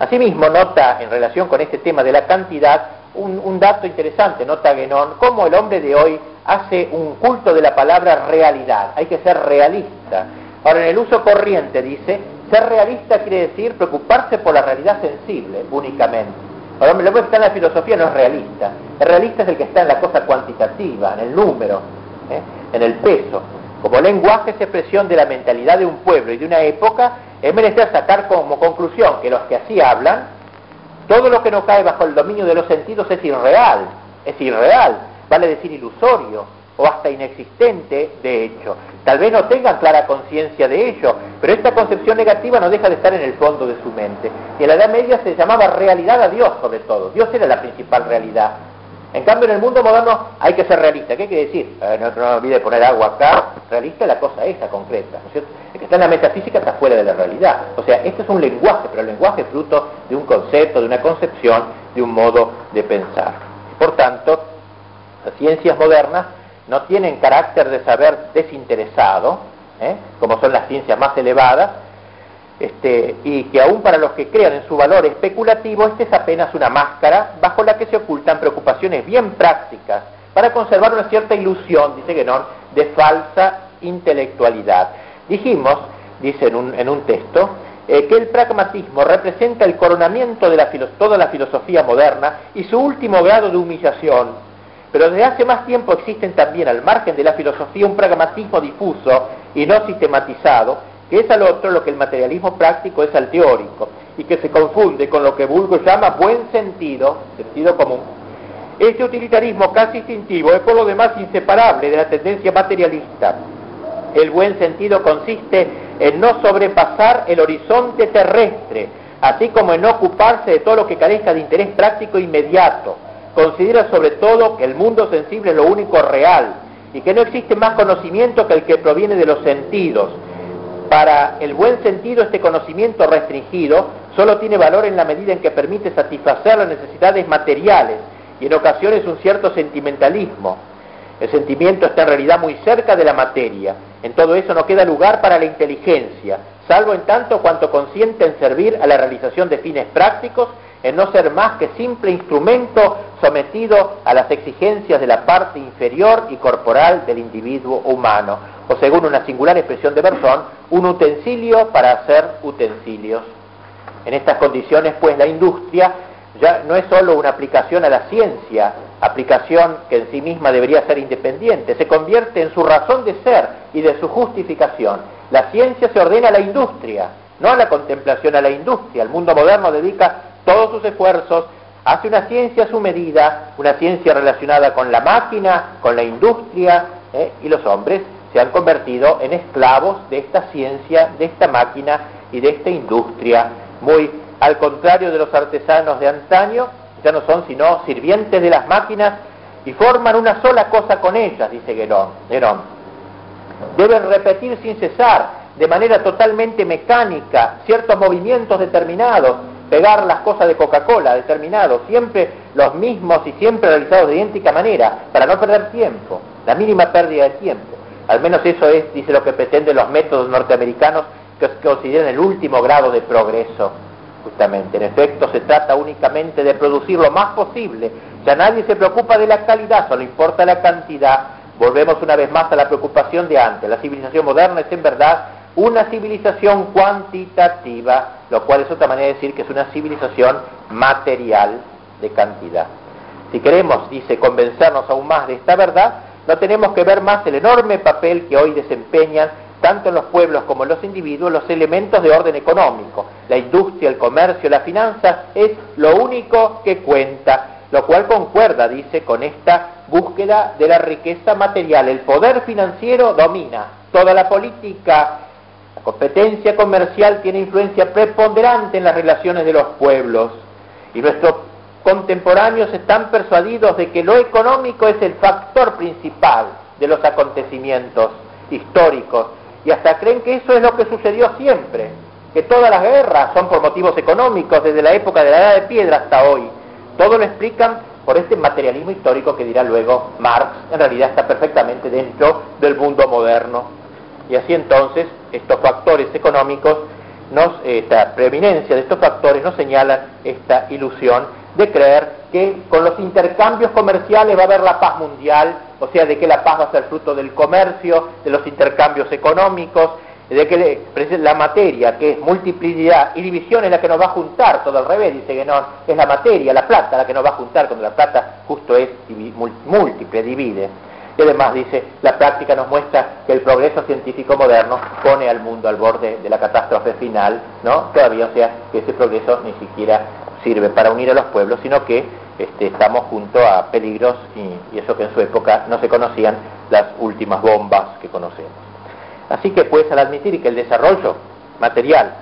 Asimismo, nota en relación con este tema de la cantidad un, dato interesante, nota Guénon, cómo el hombre de hoy hace un culto de la palabra realidad. Hay que ser realista. Ahora, en el uso corriente dice, ser realista quiere decir preocuparse por la realidad sensible únicamente. Ahora, el hombre que está en la filosofía no es realista. El realista es el que está en la cosa cuantitativa, en el número, ¿eh? en el peso. Como lenguaje es expresión de la mentalidad de un pueblo y de una época, es menester sacar como conclusión que los que así hablan, todo lo que no cae bajo el dominio de los sentidos es irreal, es irreal, vale decir ilusorio o hasta inexistente de hecho. Tal vez no tengan clara conciencia de ello, pero esta concepción negativa no deja de estar en el fondo de su mente. Y en la Edad Media se llamaba realidad a Dios sobre todo. Dios era la principal realidad. En cambio, en el mundo moderno hay que ser realista. ¿Qué quiere decir? Eh, no, no olvide poner agua acá. Realista la cosa esa, concreta. ¿no es cierto? El que está en la metafísica está fuera de la realidad. O sea, este es un lenguaje, pero el lenguaje es fruto de un concepto, de una concepción, de un modo de pensar. Por tanto, las ciencias modernas no tienen carácter de saber desinteresado, ¿eh? como son las ciencias más elevadas, este, y que aún para los que crean en su valor especulativo, este es apenas una máscara bajo la que se ocultan preocupaciones bien prácticas para conservar una cierta ilusión, dice Guénon, de falsa intelectualidad. Dijimos, dice en un, texto, eh, que el pragmatismo representa el coronamiento de toda la filosofía moderna y su último grado de humillación. Pero desde hace más tiempo existen también al margen de la filosofía un pragmatismo difuso y no sistematizado, es al otro lo que el materialismo práctico es al teórico, y que se confunde con lo que Bulgo llama buen sentido, sentido común. Este utilitarismo casi instintivo es por lo demás inseparable de la tendencia materialista. El buen sentido consiste en no sobrepasar el horizonte terrestre, así como en no ocuparse de todo lo que carezca de interés práctico inmediato. Considera sobre todo que el mundo sensible es lo único real y que no existe más conocimiento que el que proviene de los sentidos, para el buen sentido, este conocimiento restringido solo tiene valor en la medida en que permite satisfacer las necesidades materiales y en ocasiones un cierto sentimentalismo. El sentimiento está en realidad muy cerca de la materia. En todo eso no queda lugar para la inteligencia, salvo en tanto cuanto consiente en servir a la realización de fines prácticos, en no ser más que simple instrumento sometido a las exigencias de la parte inferior y corporal del individuo humano o según una singular expresión de Bersón, un utensilio para hacer utensilios. En estas condiciones, pues, la industria ya no es sólo una aplicación a la ciencia, aplicación que en sí misma debería ser independiente, se convierte en su razón de ser y de su justificación. La ciencia se ordena a la industria, no a la contemplación a la industria. El mundo moderno dedica todos sus esfuerzos, hace una ciencia a su medida, una ciencia relacionada con la máquina, con la industria, ¿eh? y los hombres se han convertido en esclavos de esta ciencia, de esta máquina y de esta industria, muy al contrario de los artesanos de antaño, ya no son sino sirvientes de las máquinas y forman una sola cosa con ellas, dice Nerón. Deben repetir sin cesar, de manera totalmente mecánica, ciertos movimientos determinados, pegar las cosas de Coca-Cola determinados, siempre los mismos y siempre realizados de idéntica manera, para no perder tiempo, la mínima pérdida de tiempo. Al menos eso es, dice lo que pretenden los métodos norteamericanos que consideran el último grado de progreso, justamente. En efecto, se trata únicamente de producir lo más posible. Ya nadie se preocupa de la calidad, solo importa la cantidad. Volvemos una vez más a la preocupación de antes. La civilización moderna es en verdad una civilización cuantitativa, lo cual es otra manera de decir que es una civilización material de cantidad. Si queremos, dice, convencernos aún más de esta verdad, no tenemos que ver más el enorme papel que hoy desempeñan tanto en los pueblos como en los individuos los elementos de orden económico. La industria, el comercio, la finanza es lo único que cuenta, lo cual concuerda, dice, con esta búsqueda de la riqueza material. El poder financiero domina toda la política, la competencia comercial tiene influencia preponderante en las relaciones de los pueblos y nuestro contemporáneos están persuadidos de que lo económico es el factor principal de los acontecimientos históricos y hasta creen que eso es lo que sucedió siempre, que todas las guerras son por motivos económicos desde la época de la Edad de Piedra hasta hoy. Todo lo explican por este materialismo histórico que dirá luego Marx, en realidad está perfectamente dentro del mundo moderno. Y así entonces estos factores económicos, nos, esta preeminencia de estos factores nos señalan esta ilusión de creer que con los intercambios comerciales va a haber la paz mundial, o sea, de que la paz va a ser fruto del comercio, de los intercambios económicos, de que la materia, que es multiplicidad y división, es la que nos va a juntar, todo al revés, dice que no, es la materia, la plata, la que nos va a juntar, cuando la plata justo es múltiple, divide. Además dice, la práctica nos muestra que el progreso científico moderno pone al mundo al borde de la catástrofe final, ¿no? Todavía, o sea, que ese progreso ni siquiera sirve para unir a los pueblos, sino que este, estamos junto a peligros y, y eso que en su época no se conocían las últimas bombas que conocemos. Así que pues al admitir que el desarrollo material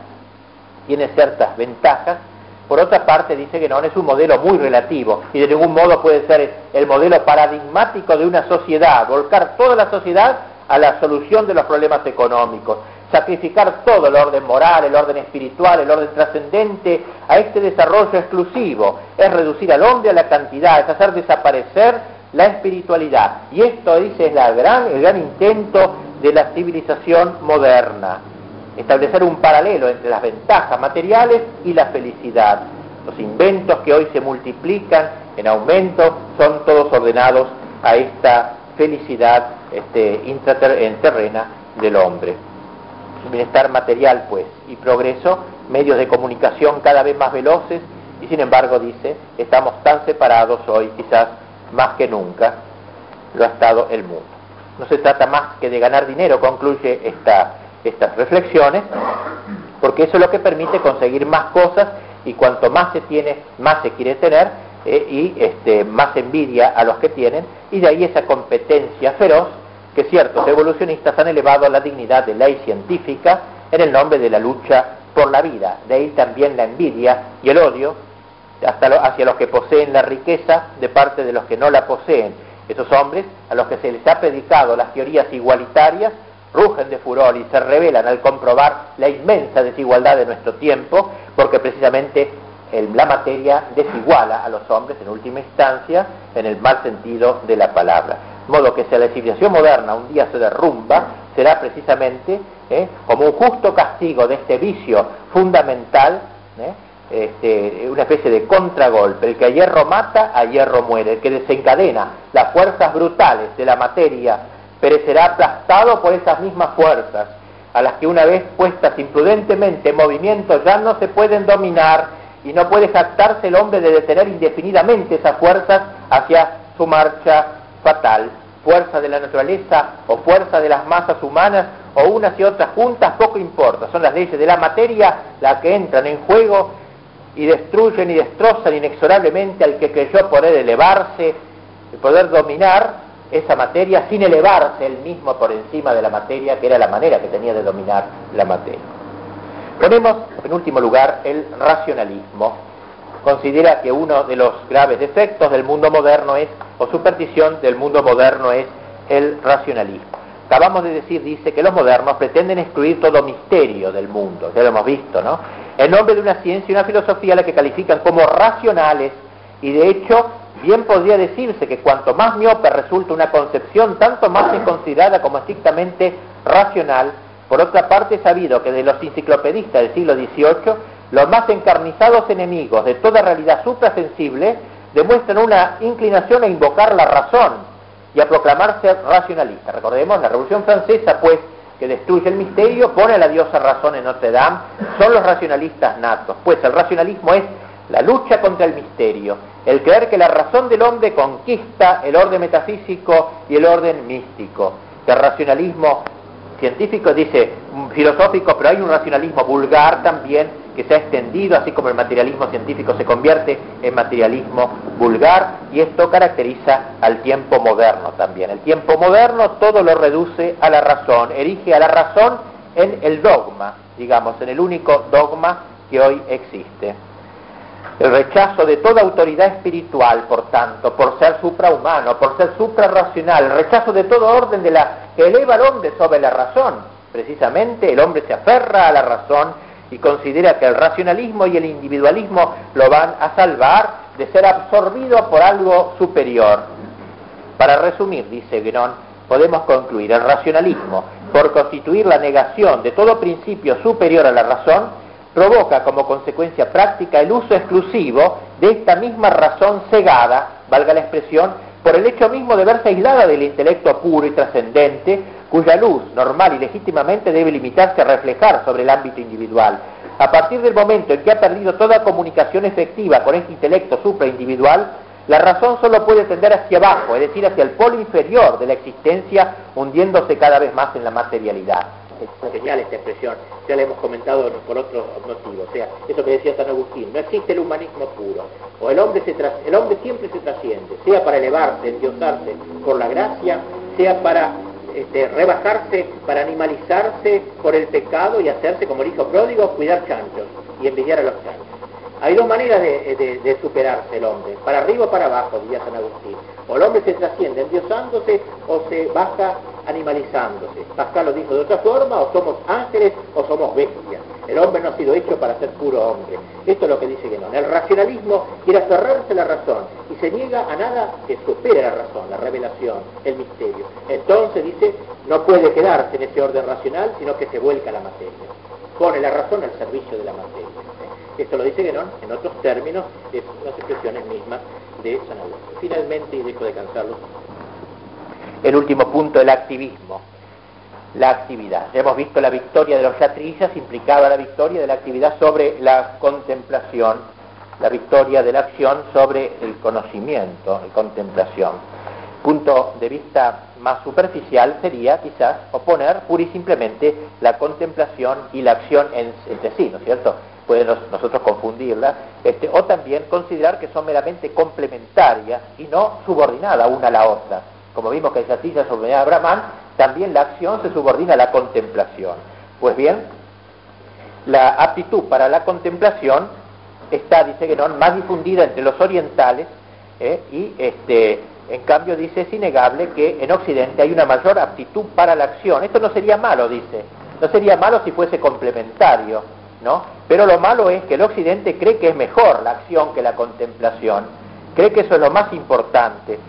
tiene ciertas ventajas, por otra parte dice que no es un modelo muy relativo y de ningún modo puede ser el modelo paradigmático de una sociedad, volcar toda la sociedad a la solución de los problemas económicos, sacrificar todo el orden moral, el orden espiritual, el orden trascendente a este desarrollo exclusivo, es reducir al hombre a la cantidad, es hacer desaparecer la espiritualidad. Y esto, dice, es gran, el gran intento de la civilización moderna. Establecer un paralelo entre las ventajas materiales y la felicidad. Los inventos que hoy se multiplican en aumento son todos ordenados a esta felicidad este, terrena del hombre. Bienestar material, pues, y progreso, medios de comunicación cada vez más veloces, y sin embargo, dice, estamos tan separados hoy, quizás más que nunca, lo ha estado el mundo. No se trata más que de ganar dinero, concluye estas reflexiones, porque eso es lo que permite conseguir más cosas y cuanto más se tiene, más se quiere tener eh, y este, más envidia a los que tienen, y de ahí esa competencia feroz que ciertos evolucionistas han elevado a la dignidad de ley científica en el nombre de la lucha por la vida. De ahí también la envidia y el odio hasta hacia los que poseen la riqueza de parte de los que no la poseen esos hombres, a los que se les ha predicado las teorías igualitarias, rugen de furor y se revelan al comprobar la inmensa desigualdad de nuestro tiempo, porque precisamente la materia desiguala a los hombres en última instancia en el mal sentido de la palabra. De modo que si la civilización moderna un día se derrumba, será precisamente ¿eh? como un justo castigo de este vicio fundamental ¿eh? este, una especie de contragolpe. El que a hierro mata, a hierro muere. El que desencadena las fuerzas brutales de la materia perecerá aplastado por esas mismas fuerzas, a las que una vez puestas imprudentemente en movimiento ya no se pueden dominar y no puede jactarse el hombre de detener indefinidamente esas fuerzas hacia su marcha fatal. Fuerza de la naturaleza o fuerza de las masas humanas o unas y otras juntas, poco importa. Son las leyes de la materia las que entran en juego y destruyen y destrozan inexorablemente al que creyó poder elevarse y poder dominar esa materia sin elevarse él mismo por encima de la materia, que era la manera que tenía de dominar la materia. Ponemos en último lugar el racionalismo. Considera que uno de los graves defectos del mundo moderno es, o superstición del mundo moderno es el racionalismo. Acabamos de decir, dice, que los modernos pretenden excluir todo misterio del mundo, ya lo hemos visto, ¿no? En nombre de una ciencia y una filosofía a la que califican como racionales, y de hecho, bien podría decirse que cuanto más miope resulta una concepción, tanto más es considerada como estrictamente racional. Por otra parte, es sabido que de los enciclopedistas del siglo XVIII, los más encarnizados enemigos de toda realidad suprasensible demuestran una inclinación a invocar la razón, y a proclamarse racionalista. Recordemos, la Revolución Francesa, pues, que destruye el misterio, pone a la diosa razón en Notre Dame, son los racionalistas natos. Pues el racionalismo es la lucha contra el misterio, el creer que la razón del hombre conquista el orden metafísico y el orden místico. El racionalismo científico dice filosófico, pero hay un racionalismo vulgar también que se ha extendido, así como el materialismo científico se convierte en materialismo vulgar, y esto caracteriza al tiempo moderno también. El tiempo moderno todo lo reduce a la razón, erige a la razón en el dogma, digamos, en el único dogma que hoy existe. El rechazo de toda autoridad espiritual, por tanto, por ser suprahumano, por ser suprarracional, el rechazo de todo orden de la que eleva al hombre sobre la razón. Precisamente el hombre se aferra a la razón y considera que el racionalismo y el individualismo lo van a salvar de ser absorbido por algo superior. Para resumir, dice Guénon, podemos concluir el racionalismo, por constituir la negación de todo principio superior a la razón, provoca como consecuencia práctica el uso exclusivo de esta misma razón cegada, valga la expresión, por el hecho mismo de verse aislada del intelecto puro y trascendente, cuya luz normal y legítimamente debe limitarse a reflejar sobre el ámbito individual. A partir del momento en que ha perdido toda comunicación efectiva con este intelecto supraindividual, la razón solo puede tender hacia abajo, es decir, hacia el polo inferior de la existencia, hundiéndose cada vez más en la materialidad. Es genial esta expresión, ya la hemos comentado por otros motivos, o sea, eso que decía San Agustín, no existe el humanismo puro, o el hombre, se el hombre siempre se trasciende, sea para elevarse, endiosarse por la gracia, sea para este, rebajarse para animalizarse por el pecado y hacerse, como el hijo pródigo, cuidar chanchos y envidiar a los chanchos. Hay dos maneras de, superarse el hombre, para arriba o para abajo, diría San Agustín. O el hombre se trasciende endiosándose o se baja animalizándose. Pascal lo dijo de otra forma, o somos ángeles o somos bestias. El hombre no ha sido hecho para ser puro hombre. Esto es lo que dice Guénon. El racionalismo quiere aferrarse a la razón y se niega a nada que supere la razón, la revelación, el misterio. Entonces dice, no puede quedarse en ese orden racional, sino que se vuelca a la materia. Pone la razón al servicio de la materia. Esto lo dice Guénon en otros términos, es las expresiones mismas de San. Finalmente, y dejo de cansarlo, el último punto, el activismo. La actividad. Ya hemos visto la victoria de los yatrillas implicaba la victoria de la actividad sobre la contemplación, la victoria de la acción sobre el conocimiento, la contemplación. Punto de vista más superficial sería quizás oponer pura y simplemente la contemplación y la acción entre sí, ¿no es cierto? Pueden nosotros confundirla, este, o también considerar que son meramente complementarias y no subordinadas una a la otra como vimos que esa silla subordinada a Brahman, también la acción se subordina a la contemplación. Pues bien, la aptitud para la contemplación está, dice Guénon, más difundida entre los orientales ¿eh? y este, en cambio dice es innegable que en Occidente hay una mayor aptitud para la acción. Esto no sería malo, dice, no sería malo si fuese complementario, ¿no? Pero lo malo es que el Occidente cree que es mejor la acción que la contemplación, cree que eso es lo más importante.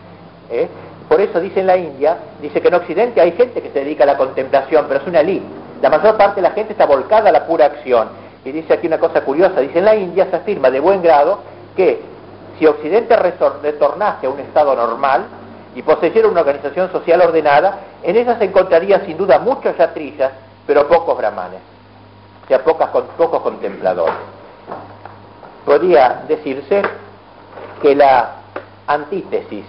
¿eh? Por eso dice en la India, dice que en Occidente hay gente que se dedica a la contemplación, pero es una elite. La mayor parte de la gente está volcada a la pura acción. Y dice aquí una cosa curiosa, dice en la India se afirma de buen grado que si Occidente retornase a un estado normal y poseyera una organización social ordenada, en ella se encontraría sin duda muchos yatrillas, pero pocos brahmanes, o sea, pocos contempladores. Podría decirse que la antítesis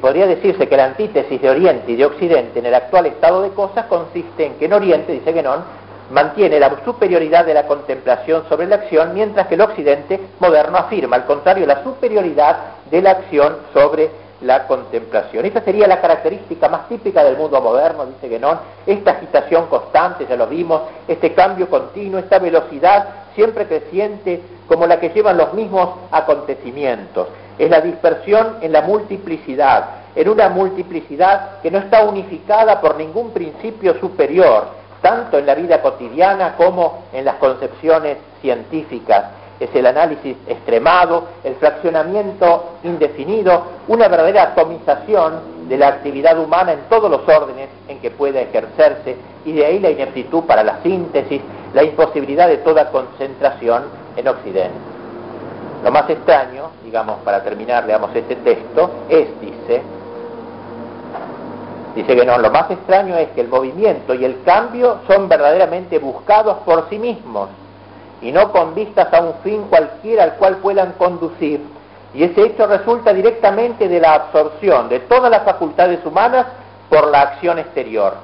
podría decirse que la antítesis de Oriente y de Occidente en el actual estado de cosas consiste en que en Oriente, dice Guénon, mantiene la superioridad de la contemplación sobre la acción, mientras que el Occidente moderno afirma, al contrario, la superioridad de la acción sobre la contemplación. Esa sería la característica más típica del mundo moderno, dice Guénon, esta agitación constante, ya lo vimos, este cambio continuo, esta velocidad siempre creciente como la que llevan los mismos acontecimientos es la dispersión en la multiplicidad, en una multiplicidad que no está unificada por ningún principio superior, tanto en la vida cotidiana como en las concepciones científicas. Es el análisis extremado, el fraccionamiento indefinido, una verdadera atomización de la actividad humana en todos los órdenes en que pueda ejercerse y de ahí la ineptitud para la síntesis, la imposibilidad de toda concentración en Occidente. Lo más extraño, digamos, para terminar, leamos este texto, es, dice, dice que no, lo más extraño es que el movimiento y el cambio son verdaderamente buscados por sí mismos y no con vistas a un fin cualquiera al cual puedan conducir. Y ese hecho resulta directamente de la absorción de todas las facultades humanas por la acción exterior.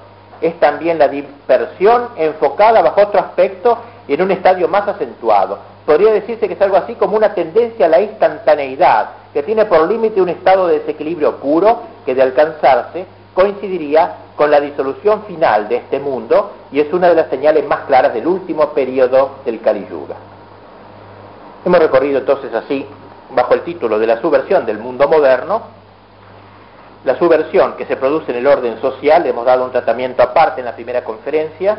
Es también la dispersión enfocada bajo otro aspecto y en un estadio más acentuado podría decirse que es algo así como una tendencia a la instantaneidad, que tiene por límite un estado de desequilibrio puro que de alcanzarse coincidiría con la disolución final de este mundo y es una de las señales más claras del último periodo del Kali Yuga. Hemos recorrido entonces así, bajo el título de la subversión del mundo moderno, la subversión que se produce en el orden social, hemos dado un tratamiento aparte en la primera conferencia,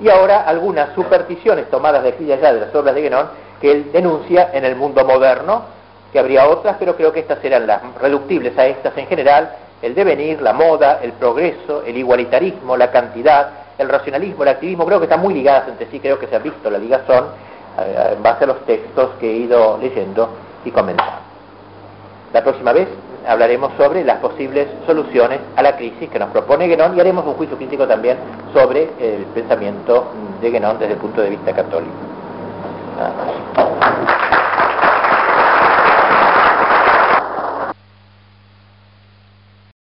y ahora algunas supersticiones tomadas de aquí y allá de las obras de Guénon que él denuncia en el mundo moderno, que habría otras, pero creo que estas serán las reductibles a estas en general, el devenir, la moda, el progreso, el igualitarismo, la cantidad, el racionalismo, el activismo, creo que están muy ligadas entre sí, creo que se ha visto la ligazón eh, en base a los textos que he ido leyendo y comentando. La próxima vez hablaremos sobre las posibles soluciones a la crisis que nos propone Guénon y haremos un juicio crítico también sobre el pensamiento de Guénon desde el punto de vista católico.